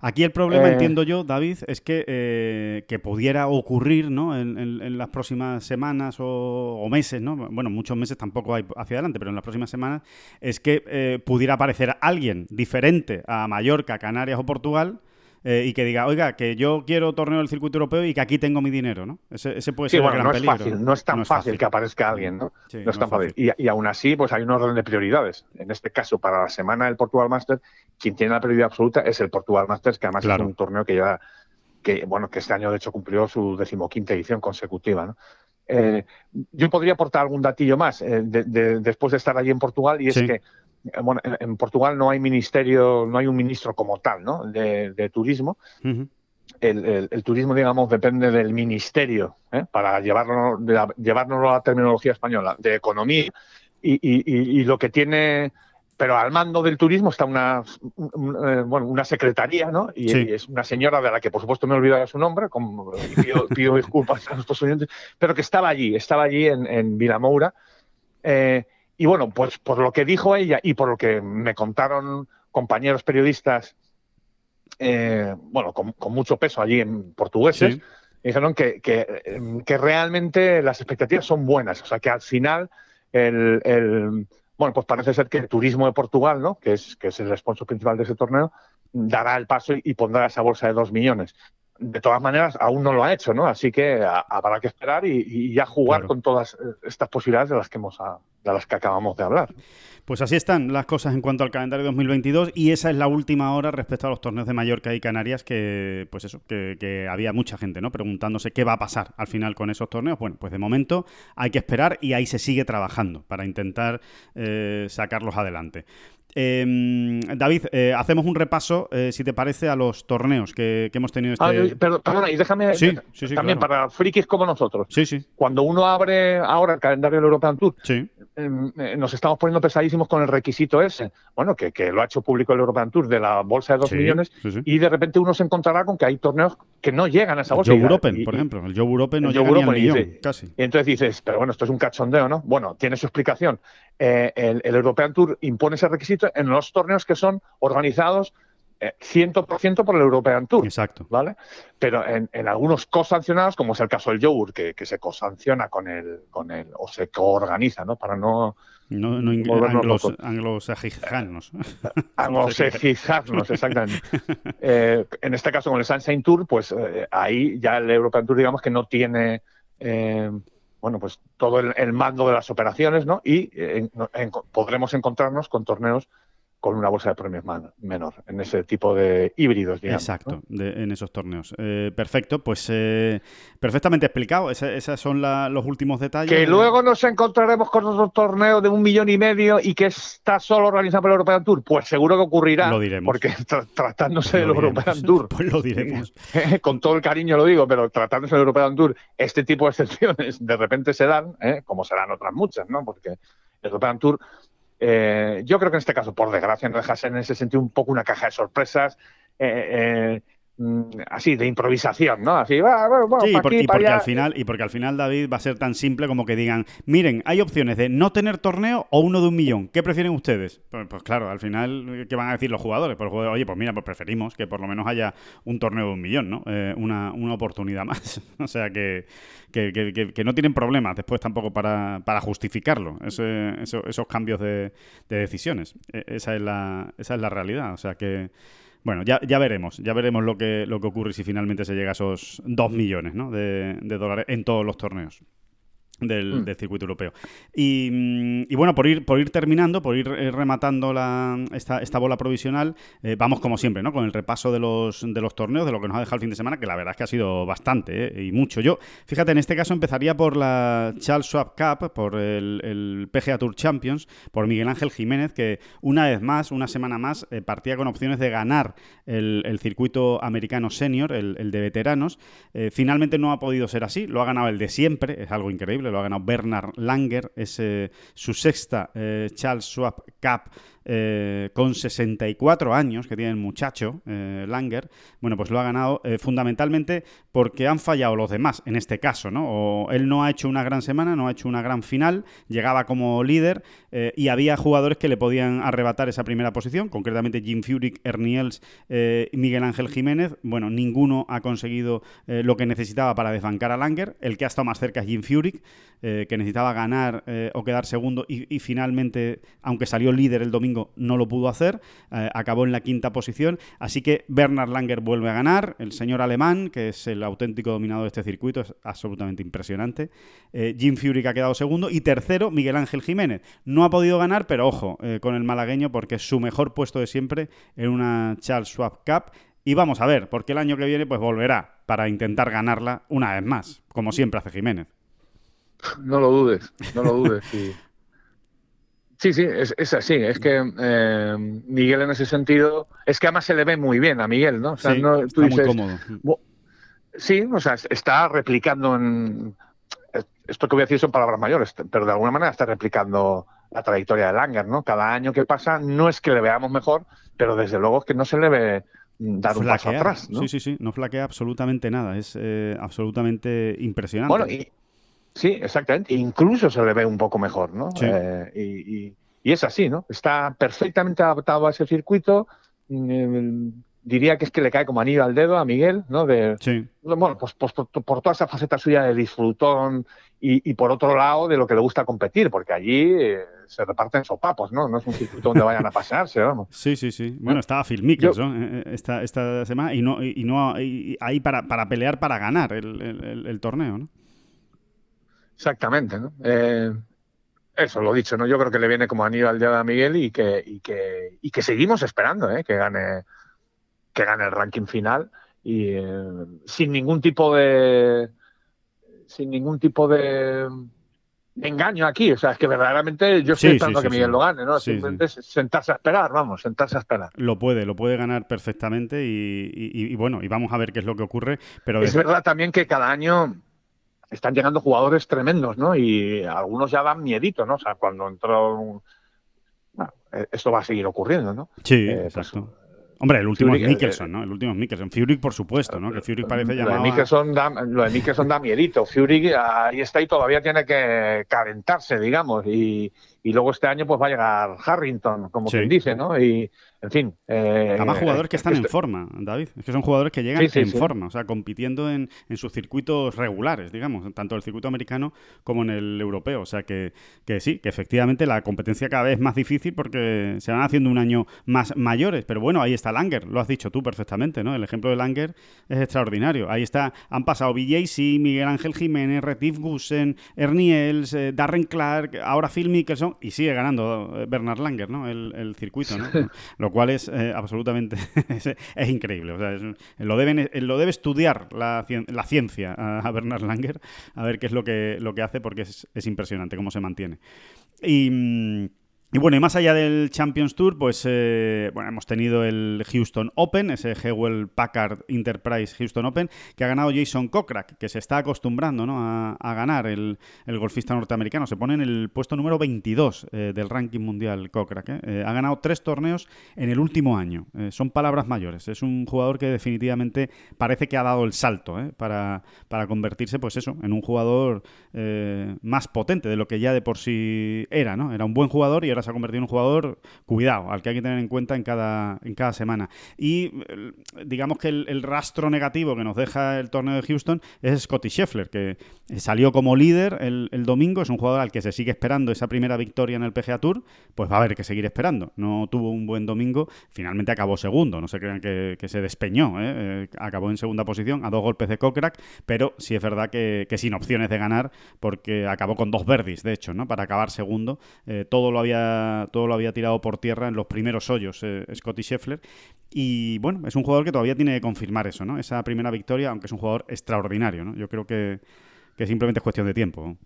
Aquí el problema, eh, entiendo yo, David, es que, eh, que pudiera ocurrir, ¿no? En, las próximas semanas o, meses, ¿no? Bueno, muchos meses tampoco hay hacia adelante, pero en las próximas semanas es que eh, pudiera aparecer alguien diferente a Mallorca, Canarias o Portugal eh, y que diga, oiga, que yo quiero torneo del circuito europeo y que aquí tengo mi dinero, ¿no? Ese, puede ser el gran no peligro. Es fácil, no es tan fácil, que aparezca alguien, ¿no? no es tan fácil. Y, aún así, pues hay un orden de prioridades. En este caso, para la semana del Portugal Masters, quien tiene la prioridad absoluta es el Portugal Masters, que además es un torneo que ya, que bueno, que este año de hecho cumplió su decimoquinta edición consecutiva, ¿no? Eh, yo podría aportar algún datillo más eh, después de estar allí en Portugal y es que bueno, en Portugal no hay ministerio, no hay un ministro como tal, ¿no? De, turismo. el, turismo, digamos, depende del ministerio, ¿eh? para llevarlo, llevárnoslo a la terminología española, de economía. Y, lo que tiene, pero al mando del turismo está una, eh, bueno, una secretaría, ¿no? Y, es una señora de la que, por supuesto, me he olvidado su nombre, como, pido, disculpas a nuestros oyentes, pero que estaba allí, estaba allí en, en Vilamoura. Y bueno, pues por lo que dijo ella y por lo que me contaron compañeros periodistas, eh, bueno, con, mucho peso allí en portugueses, dijeron que, que, realmente las expectativas son buenas. O sea, que al final el, bueno, pues parece ser que el turismo de Portugal, ¿no? que, es, que es el sponsor principal de ese torneo, dará el paso y pondrá esa bolsa de dos millones. De todas maneras, aún no lo ha hecho, ¿no? Así que habrá que esperar y, ya jugar con todas eh, estas posibilidades de las que hemos de las que acabamos de hablar. Pues así están las cosas en cuanto al calendario 2022 y esa es la última hora respecto a los torneos de Mallorca y Canarias que, pues eso, que, había mucha gente, ¿no? Preguntándose qué va a pasar al final con esos torneos. Bueno, pues de momento hay que esperar y ahí se sigue trabajando para intentar eh, sacarlos adelante. Em, David, eh, hacemos un repaso, eh, si te parece, a los torneos que, hemos tenido este... Ah, perdona, y déjame también para frikis como nosotros. Sí, sí. Cuando uno abre ahora el calendario del European Tour, em, eh, nos estamos poniendo pesadísimos con el requisito ese. Bueno, que, lo ha hecho público el European Tour de la bolsa de 2 millones y de repente uno se encontrará con que hay torneos que no llegan a esa bolsa. El Joe Open, por ejemplo. El Joe Europe no llega ni al millón, casi. Y entonces dices, pero bueno, esto es un cachondeo, ¿no? Bueno, tiene su explicación. El, el European Tour impone ese requisito en los torneos que son organizados 100% eh, por el European Tour. Exacto. ¿Vale? Pero en, algunos co-sancionados, como es el caso del Yogur, que, se co-sanciona con el, con el, o se co-organiza, ¿no? Para no. No, no anglos, anglosajijanos. anglosajijanos, exactamente. Eh, en este caso, con el Sunshine Tour, pues eh, ahí ya el European Tour, digamos que no tiene bueno, pues todo el, mando de las operaciones, ¿no? Y podremos encontrarnos con torneos con una bolsa de premios menor, en ese tipo de híbridos, digamos. Exacto, en esos torneos. Eh, perfecto, pues eh, perfectamente explicado. esos son los últimos detalles. Que luego nos encontraremos con otro torneo de un millón y medio y que está solo organizado por el European Tour. Pues seguro que ocurrirá. Lo diremos. Porque tratándose del European Tour. Pues lo diremos. con todo el cariño lo digo, pero tratándose del European Tour, este tipo de excepciones de repente se dan, ¿eh? como serán otras muchas, ¿no? Porque el European Tour eh, yo creo que en este caso, por desgracia, no deja en ese sentido un poco una caja de sorpresas. Eh, eh, así de improvisación, ¿no? Así va, bueno, sí, y, porque al final y porque al final David va a ser tan simple como que digan, miren, hay opciones de no tener torneo o uno de un millón. ¿Qué prefieren ustedes? Pues, pues claro, al final qué van a decir los jugadores, pues oye, pues mira, pues preferimos que por lo menos haya un torneo de un millón, ¿no? Eh, una, una, oportunidad más. o sea que que, que, no tienen problemas después tampoco para, para justificarlo, esos cambios de, de decisiones. E, esa es la esa es la realidad. O sea que bueno, ya, ya veremos, ya veremos lo que, lo que ocurre si finalmente se llega a esos 2 millones de dólares en todos los torneos. Mm. del, circuito europeo. Y, y, bueno, por ir, por ir terminando, por ir eh, rematando la, esta, esta bola provisional, eh, vamos como siempre, ¿no? Con el repaso de los, de los torneos, de lo que nos ha dejado el fin de semana, que la verdad es que ha sido bastante eh, y mucho. Yo, fíjate, en este caso empezaría por la Charles Schwab Cup, por el, el PGA Tour Champions, por Miguel Ángel Jiménez, que una vez más, una semana más, partía con opciones de ganar el, el circuito americano senior, el, el de veteranos. finalmente no ha podido ser así, lo ha ganado el de siempre, es algo increíble lo ha ganado Bernard Langer, es su sexta eh, Charles Schwab Cup eh, con 64 años que tiene el muchacho, eh, Langer, bueno, pues lo ha ganado eh, fundamentalmente porque han fallado los demás, en este caso, ¿no? Él no ha hecho una gran semana, no ha hecho una gran final, llegaba como líder y había jugadores que le podían arrebatar esa primera posición, concretamente Jim Furyk, Erniels y Miguel Ángel Jiménez. Bueno, ninguno ha conseguido lo que necesitaba para desbancar a Langer. El que ha estado más cerca es Jim Furyk, que necesitaba ganar o quedar segundo y finalmente, aunque salió líder el domingo, no lo pudo hacer, eh, acabó en la quinta posición, así que Bernard Langer vuelve a ganar, el señor alemán, que es el auténtico dominador de este circuito, es absolutamente impresionante, eh, Jim Furyk ha quedado segundo y tercero Miguel Ángel Jiménez. No ha podido ganar, pero ojo eh, con el malagueño porque es su mejor puesto de siempre en una Charles Schwab Cup. Y vamos a ver, porque el año que viene pues volverá para intentar ganarla una vez más, como siempre hace Jiménez. No lo dudes, no lo dudes. Sí. Sí, sí, es, así. Es que eh, Miguel en ese sentido, es que además se le ve muy bien a Miguel, ¿no? O sea, no, tú está muy cómodo. Sí, o sea, está replicando en... Esto que voy a decir son palabras mayores, pero de alguna manera está replicando la trayectoria de Langer, ¿no? Cada año que pasa no es que le veamos mejor, pero desde luego es que no se le ve dar un paso atrás, ¿no? Sí, sí, sí, no flaquea absolutamente nada, es eh, absolutamente impresionante. Bueno, y, Sí, exactamente. Incluso se le ve un poco mejor, ¿no? Eh, y, es así, ¿no? Está perfectamente adaptado a ese circuito. Mm, diría que es que le cae como anillo al dedo a Miguel, ¿no? De, sí. Bueno, pues, pues por, toda esa faceta suya de disfrutón y, por otro lado de lo que le gusta competir, porque allí eh, se reparten sopapos, ¿no? No es un circuito donde vayan a pasearse, vamos. Sí, sí, sí. Bueno, estaba Phil Mickelson esta, esta semana y no, y, no ahí para, para pelear para ganar el, el, torneo, ¿no? Exactamente, ¿no? eso, lo dicho, ¿no? Yo creo que le viene como anillo al día de Miguel y que, y que, y que seguimos esperando, ¿eh? Que gane, que gane el ranking final y sin ningún tipo de sin ningún tipo de engaño aquí. O sea, es que verdaderamente yo estoy esperando que Miguel lo gane, ¿no? Simplemente sentarse a esperar, vamos, sentarse a esperar. Lo puede, lo puede ganar perfectamente y, bueno, y vamos a ver qué es lo que ocurre. Pero es verdad también que cada año están llegando jugadores tremendos, ¿no? Y algunos ya dan miedito, ¿no? O sea, cuando entró... Bueno, e-, esto va a seguir ocurriendo, ¿no? Sí, eh, pues, exacto. Hombre, el último es Mikkelson, ¿no? El último es Mikkelson. Fury, por supuesto, ¿no? Que Fury parece llamado... Lo de Mikkelson da, lo de Mikkelson da miedito. Fury ahí está y todavía tiene que calentarse, digamos. Y, y luego este año pues va a llegar Harrington, como quien dice, ¿no? Y, en fin. Eh, Además, jugadores que están en forma, David. Es que son jugadores que llegan en forma, o sea, compitiendo en, en, sus circuitos regulares, digamos, tanto el circuito americano como en el europeo. O sea, que, que sí, que efectivamente la competencia cada vez es más difícil porque se van haciendo un año más mayores. Pero bueno, ahí está Langer, lo has dicho tú perfectamente, ¿no? El ejemplo de Langer es extraordinario. Ahí está, han pasado BJC, Miguel Ángel Jiménez, Retif Gusen, Ernie Els, eh, Darren Clark, ahora Phil Mickelson y sigue ganando eh, Bernard Langer, ¿no? El, el circuito, ¿no? lo cual es eh, absolutamente es, increíble. O sea, lo, deben, lo debe estudiar la, la ciencia a, Bernard Langer a ver qué es lo que, lo que hace porque es, es impresionante cómo se mantiene. Y... Y bueno, y más allá del Champions Tour, pues eh, bueno, hemos tenido el Houston Open, ese Hewell Packard Enterprise Houston Open, que ha ganado Jason Kokrak, que se está acostumbrando ¿no? a, ganar el, golfista norteamericano. Se pone en el puesto número 22 eh, del ranking mundial Kokrak. ¿eh? ha ganado tres torneos en el último año. son palabras mayores. Es un jugador que definitivamente parece que ha dado el salto para, para, convertirse, pues eso, en un jugador más potente de lo que ya de por sí era. ¿no? Era un buen jugador y se ha convertido en un jugador, cuidado, al que hay que tener en cuenta en cada, en cada semana. Y digamos que el, rastro negativo que nos deja el torneo de Houston es Scotty Scheffler, que salió como líder el, domingo, es un jugador al que se sigue esperando esa primera victoria en el PGA Tour, pues va a haber que seguir esperando. No tuvo un buen domingo, finalmente acabó segundo, no se crean que, se despeñó, ¿eh? Eh, acabó en segunda posición a dos golpes de Kokrak, pero sí es verdad que, sin opciones de ganar, porque acabó con dos verdis, de hecho, ¿no? para acabar segundo. Eh, todo lo había todo lo había tirado por tierra en los primeros hoyos eh, Scotty Scheffler. Y bueno, es un jugador que todavía tiene que confirmar eso, ¿no? Esa primera victoria, aunque es un jugador extraordinario, ¿no? Yo creo que, que simplemente es cuestión de tiempo.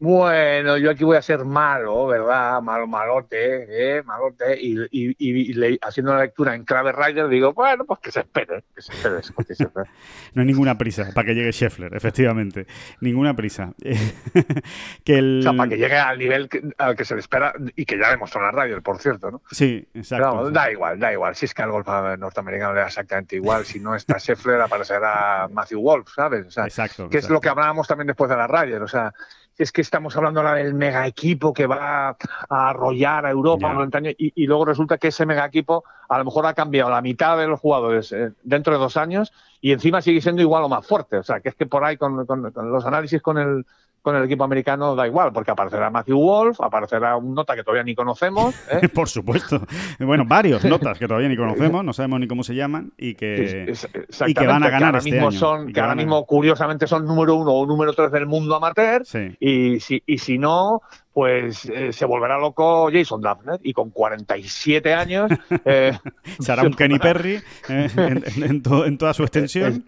Bueno, yo aquí voy a ser malo, ¿verdad? Malo, malote, ¿eh? Malote. Y, y, y, haciendo la lectura en clave Rider digo, bueno, pues que se espere, que se espere no hay ninguna prisa para que llegue Scheffler, efectivamente. Ninguna prisa. que el... O sea, para que llegue al nivel al que se le espera y que ya demostró la Ryder, por cierto, ¿no? Sí, exacto. da igual, da igual. Si es que al golf norteamericano le da exactamente igual. Si no está Scheffler, aparecerá Matthew Wolf, ¿sabes? O sea, exacto. Que es lo que hablábamos también después de la Ryder. O sea, es que estamos hablando ahora del mega equipo que va a arrollar a Europa y, luego resulta que ese mega equipo a lo mejor ha cambiado la mitad de los jugadores eh, dentro de dos años y encima sigue siendo igual o más fuerte. O sea, que es que por ahí con los análisis con el, con el equipo americano da igual, porque aparecerá Matthew Wolf, aparecerá un nota que todavía ni conocemos. ¿eh? Por supuesto. Bueno, varios notas que todavía ni conocemos, no sabemos ni cómo se llaman y que, y que van a ganar este mismo año. Son, que, ahora mismo, curiosamente, son número uno o número tres del mundo amateur. Y, si, y si no, pues eh, se volverá loco Jason Duffner y con 47 años... Eh, Será un Kenny Perry en, toda su extensión.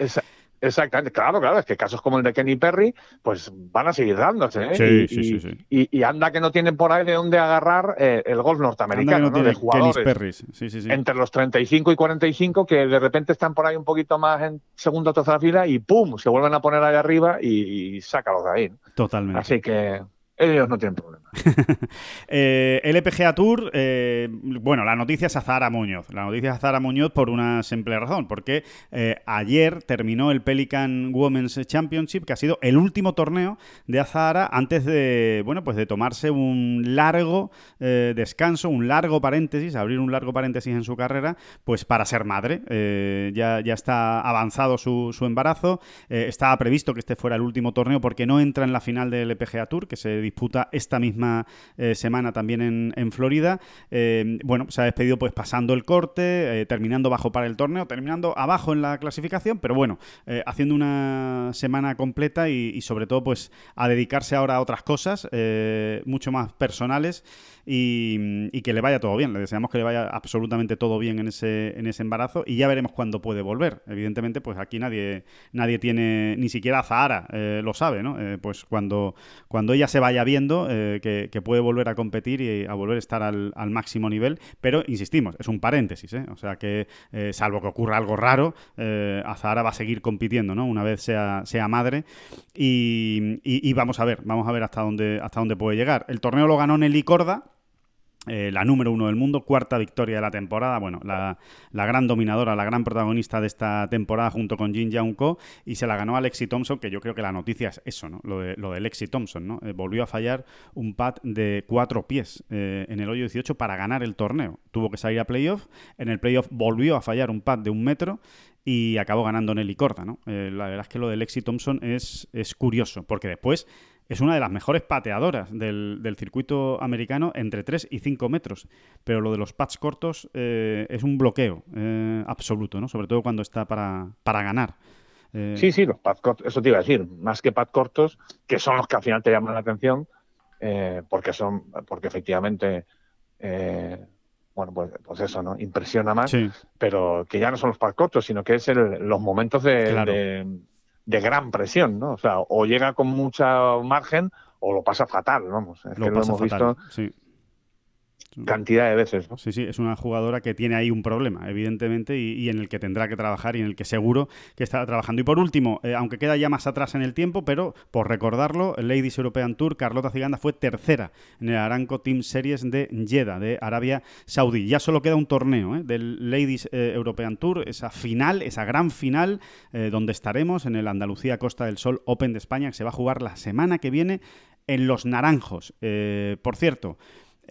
Exactamente, claro, claro, es que casos como el de Kenny Perry, pues van a seguir dándose. ¿eh? Sí, sí, sí, y, anda que no tienen por ahí de dónde agarrar eh, el golf norteamericano, no de jugadores entre los 35 y 45 que de repente están por ahí un poquito más en segunda o tercera fila y ¡pum! se vuelven a poner ahí arriba y, y sácalos de ahí. Totalmente. Así que ellos no tienen problema. eh, LPGA Tour, eh, bueno, la noticia es a Zara Muñoz. La noticia es a Zara Muñoz por una simple razón, porque eh, ayer terminó el Pelican Women's Championship, que ha sido el último torneo de Azahara antes de, bueno, pues de tomarse un largo eh, descanso, un largo paréntesis, abrir un largo paréntesis en su carrera, pues para ser madre. ya, ya está avanzado su, su embarazo. estaba previsto que este fuera el último torneo porque no entra en la final del LPGA Tour, que se disputa esta misma eh, semana también en, Florida. Eh, bueno, se ha despedido pues pasando el corte, terminando bajo para el torneo, terminando abajo en la clasificación, pero bueno, haciendo una semana completa y, y, sobre todo pues a dedicarse ahora a otras cosas mucho más personales y, que le vaya todo bien. Le deseamos que le vaya absolutamente todo bien en ese, en ese embarazo y ya veremos cuándo puede volver. Evidentemente, pues aquí nadie, nadie tiene, ni siquiera Zahara eh, lo sabe, ¿no? Eh, pues cuando, cuando ella se vaya viendo eh, que, puede volver a competir y a volver a estar al, máximo nivel, pero insistimos, es un paréntesis, O sea que, salvo que ocurra algo raro, a Zahara va a seguir compitiendo, ¿no? Una vez sea, sea madre y, y, vamos a ver, vamos a ver hasta dónde, hasta dónde puede llegar. El torneo lo ganó Nelly Corda, eh, la número uno del mundo, cuarta victoria de la temporada, bueno, la, gran dominadora, la gran protagonista de esta temporada junto con Jin Young y se la ganó Alexi Thompson, que yo creo que la noticia es eso, ¿no? Lo de, lo de Lexi Thompson, ¿no? Eh, volvió a fallar un pad de cuatro pies eh, en el hoyo 18 para ganar el torneo. Tuvo que salir a playoff, en el playoff volvió a fallar un pad de un metro y acabó ganando Nelly Corda, ¿no? la verdad es que lo de Lexi Thompson es, es curioso, porque después es una de las mejores pateadoras del, circuito americano entre 3 y 5 metros. Pero lo de los pads cortos eh, es un bloqueo eh, absoluto, ¿no? Sobre todo cuando está para, para ganar. Eh, sí, sí, los pads cortos, eso te iba a decir, más que pads cortos, que son los que al final te llaman la atención, porque son, porque efectivamente, bueno, pues, pues, eso, ¿no? Impresiona más, pero que ya no son los pads cortos, sino que es los momentos de de gran presión, ¿no? O sea, o llega con mucha margen o lo pasa fatal, vamos. Es lo que lo hemos visto. Sí cantidad de veces. ¿no? Sí, sí, es una jugadora que tiene ahí un problema, evidentemente, y, en el que tendrá que trabajar y en el que seguro que estará trabajando. Y por último, eh, aunque queda ya más atrás en el tiempo, pero por recordarlo, Ladies European Tour, Carlota Ciganda fue tercera en el Aranco Team Series de Jeddah, de Arabia Saudí. Ya solo queda un torneo ¿eh? del Ladies eh, European Tour, esa final, esa gran final, donde estaremos en el Andalucía Costa del Sol Open de España, que se va a jugar la semana que viene en Los Naranjos. por cierto,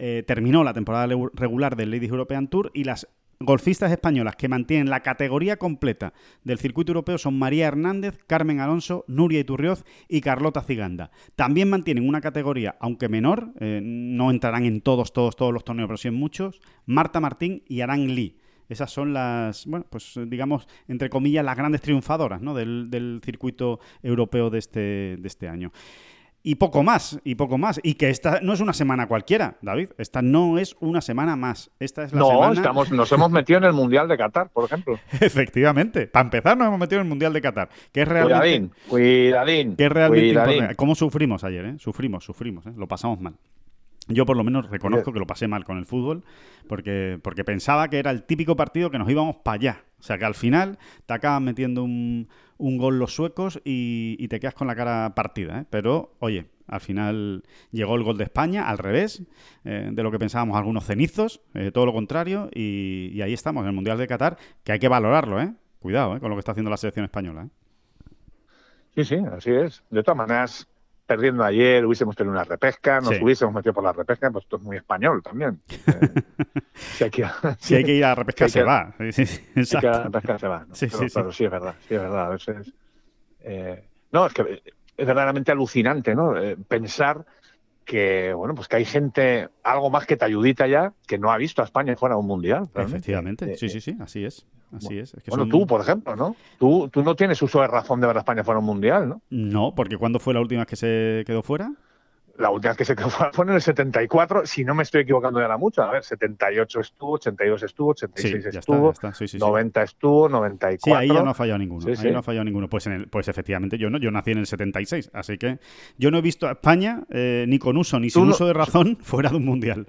eh, terminó la temporada regular del Ladies European Tour y las golfistas españolas que mantienen la categoría completa del circuito europeo son María Hernández, Carmen Alonso, Nuria Iturrioz y Carlota Ciganda. También mantienen una categoría, aunque menor, eh, no entrarán en todos, todos, todos los torneos, pero sí en muchos, Marta Martín y Arán Lee. Esas son las, bueno, pues digamos, entre comillas, las grandes triunfadoras del, del circuito europeo de este, de este año. Y poco más, y poco más. Y que esta no es una semana cualquiera, David. Esta no es una semana más. Esta es la no, estamos, nos hemos metido en el Mundial de Qatar, por ejemplo. Efectivamente. Para empezar, nos hemos metido en el Mundial de Qatar. Que es realmente. Cuidadín, cuidadín. Que es realmente ¿Cómo sufrimos ayer, eh? Sufrimos, sufrimos, ¿eh? Lo pasamos mal. Yo por lo menos reconozco que lo pasé mal con el fútbol, porque, porque pensaba que era el típico partido que nos íbamos para allá. O sea que al final te acaban metiendo un, un gol los suecos y, te quedas con la cara partida. ¿eh? Pero, oye, al final llegó el gol de España, al revés eh, de lo que pensábamos algunos cenizos, eh, todo lo contrario, y, ahí estamos, en el Mundial de Qatar, que hay que valorarlo, ¿eh? Cuidado con lo que está haciendo la selección española. Sí, sí, así es. De todas maneras, perdiendo ayer, hubiésemos tenido una repesca, nos hubiésemos metido por la repesca, pues esto es muy español también. si, hay que, ir a la repesca, se va. Sí, sí, que a la repesca se va. Sí, pero, sí, es verdad, sí, es verdad. Eh, no, es que es verdaderamente alucinante, ¿no? Eh, pensar que bueno pues que hay gente algo más que te ayudita ya que no ha visto a España fuera de un mundial efectivamente sí sí sí así es así es, bueno tú por ejemplo no tú tú no tienes uso de razón de ver a España fuera un mundial no no porque cuando fue la última vez que se quedó fuera la última vez que se fue en el 74, si no me estoy equivocando ya la mucho. A ver, 78 estuvo, 82 estuvo, 86 estuvo, 90 estuvo, 94. Sí, ahí ya no ha fallado ninguno. ahí no ha fallado ninguno. Pues, en el, pues efectivamente, yo no, yo nací en el 76, así que yo no he visto a España eh, ni con uso ni sin uso de razón fuera de un mundial.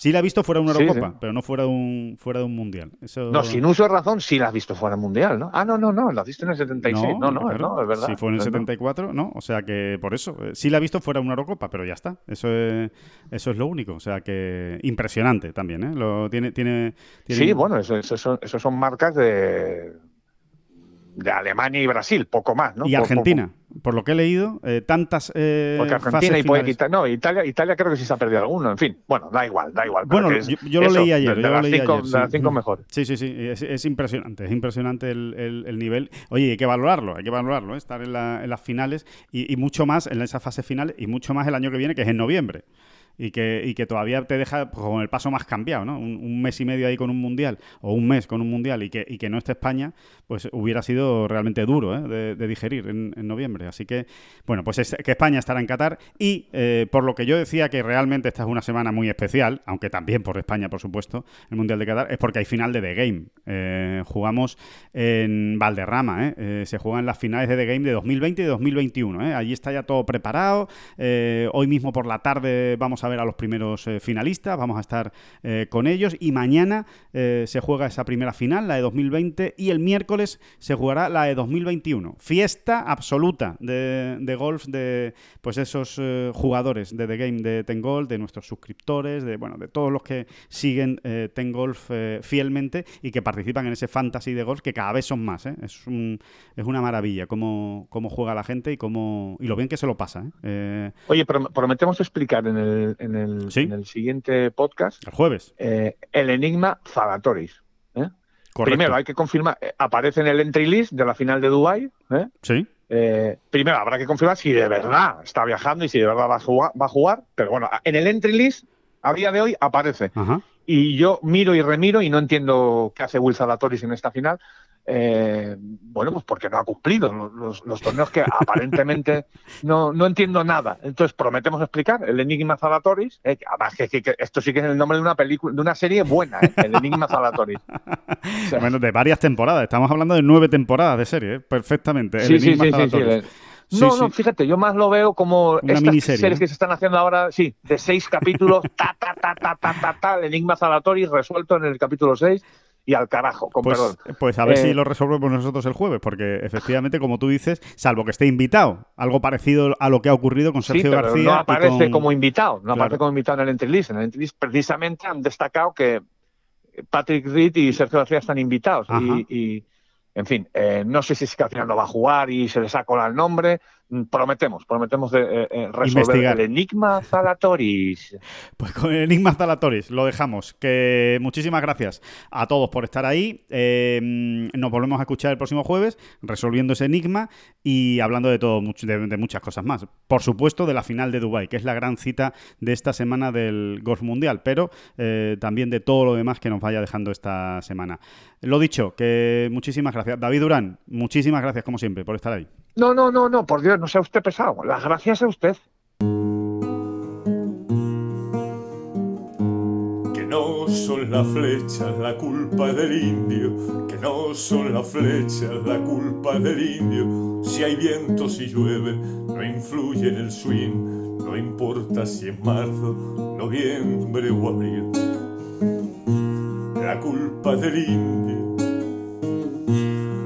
Sí la he visto fuera de una Eurocopa, pero no fuera de un, fuera de un Mundial. No, sin uso de razón sí la has visto fuera del Mundial, ¿no? Ah, no, no, no, la has visto en el 76. No, no, no, es verdad. Si fue en el 74, no. O sea que por eso. Eh, sí la he visto fuera de una Eurocopa, pero ya está. Eso es, eso es lo único. O sea que impresionante también, ¿eh? Lo, tiene, tiene, Sí, bueno, eso, eso, son, son marcas de, de Alemania y Brasil, poco más, ¿no? Y Argentina. Por lo que he leído, eh, tantas eh, Porque Argentina y puede quitar. No, Italia, Italia creo que sí se ha perdido alguno. En fin, bueno, da igual, da igual. Bueno, yo, lo leí ayer. De, yo las, leí cinco, ayer, de las cinco sí. mejores. Sí, sí, sí. Es, es impresionante. Es impresionante el, el, el, nivel. Oye, hay que valorarlo, hay que valorarlo, ¿eh? estar en, la, en, las finales y, y mucho más en esa fase final y mucho más el año que viene, que es en noviembre y que, y que todavía te deja con el paso más cambiado, ¿no? Un, mes y medio ahí con un mundial o un mes con un mundial y que, y que no esté España, pues hubiera sido realmente duro ¿eh? de, digerir en, noviembre. Así que, bueno, pues es, que España estará en Qatar y eh, por lo que yo decía que realmente esta es una semana muy especial, aunque también por España, por supuesto, el Mundial de Qatar, es porque hay final de The Game. Eh, jugamos en Valderrama, se juegan las finales de The Game de 2020 y de 2021. ¿eh? Allí está ya todo preparado. Hoy mismo por la tarde vamos a ver a los primeros eh, finalistas, vamos a estar eh, con ellos y mañana eh, se juega esa primera final, la de 2020, y el miércoles se jugará la de 2021. Fiesta absoluta de, de golf de pues esos eh, jugadores de The Game de Ten Golf, de nuestros suscriptores, de bueno, de todos los que siguen eh, Ten Golf fielmente y que participan en ese fantasy de golf que cada vez son más. Es, un, es una maravilla cómo, cómo juega la gente y cómo y lo bien que se lo pasa. Oye, prometemos explicar en el, en el, ¿Sí? en el siguiente podcast. El jueves. Eh, el enigma Zalatoris. ¿eh? Primero, hay que confirmar. Eh, aparece en el entry list de la final de Dubai. ¿eh? Sí. primero, habrá que confirmar si de verdad está viajando y si de verdad va a jugar. Va a jugar pero bueno, en el entry list, a día de hoy, aparece. Ajá. Y yo miro y remiro y no entiendo qué hace Will Zalatoris en esta final. Eh, bueno, pues porque no ha cumplido los, torneos que aparentemente no, no, entiendo nada. Entonces prometemos explicar el Enigma Zalatoris, eh, además que, esto sí que es el nombre de una película, de una serie buena, eh, el Enigma Zalatoris. O sea, bueno, de varias temporadas, estamos hablando de nueve temporadas de serie, perfectamente. El sí, Enigma sí, sí, Zalatoris. sí, sí. No, Sí, no, fíjate, yo más lo veo como Una estas miniserie, series que se están haciendo ahora, sí, de seis capítulos, ta, ta, ta, ta, ta, ta, ta, el Enigma Zalatoris resuelto en el capítulo 6 y al carajo, con Pues, perdón. pues a ver Eh, si lo resolvemos nosotros el jueves, porque efectivamente, como tú dices, salvo que esté invitado, algo parecido a lo que ha ocurrido con Sí, Sergio pero García. no aparece con- como invitado, no Claro. aparece como invitado en el entry list. En el entry list precisamente han destacado que Patrick Reed y Sergio García están invitados. Y, y, en fin, eh, no sé si es que al final no va a jugar y se le saca el nombre. Mm, Prometemos, prometemos de, eh, eh, resolver Investigar. el enigma Zalatoris. Pues con el Enigma Zalatoris lo dejamos. Que muchísimas gracias a todos por estar ahí. Eh, nos volvemos a escuchar el próximo jueves resolviendo ese enigma y hablando de todo, de, de muchas cosas más. Por supuesto, de la final de Dubai, que es la gran cita de esta semana del Golf Mundial, pero eh, también de todo lo demás que nos vaya dejando esta semana. Lo dicho, que muchísimas gracias. David Durán, muchísimas gracias como siempre por estar ahí. No, no, no, no, por Dios, no sea usted pesado. Las gracias a usted. Que no son las flechas la culpa del indio, que no son las flechas la culpa del indio. Si hay viento, si llueve, no influye en el swing, no importa si es marzo, noviembre o abril. La culpa del indio,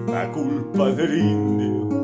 la culpa del indio,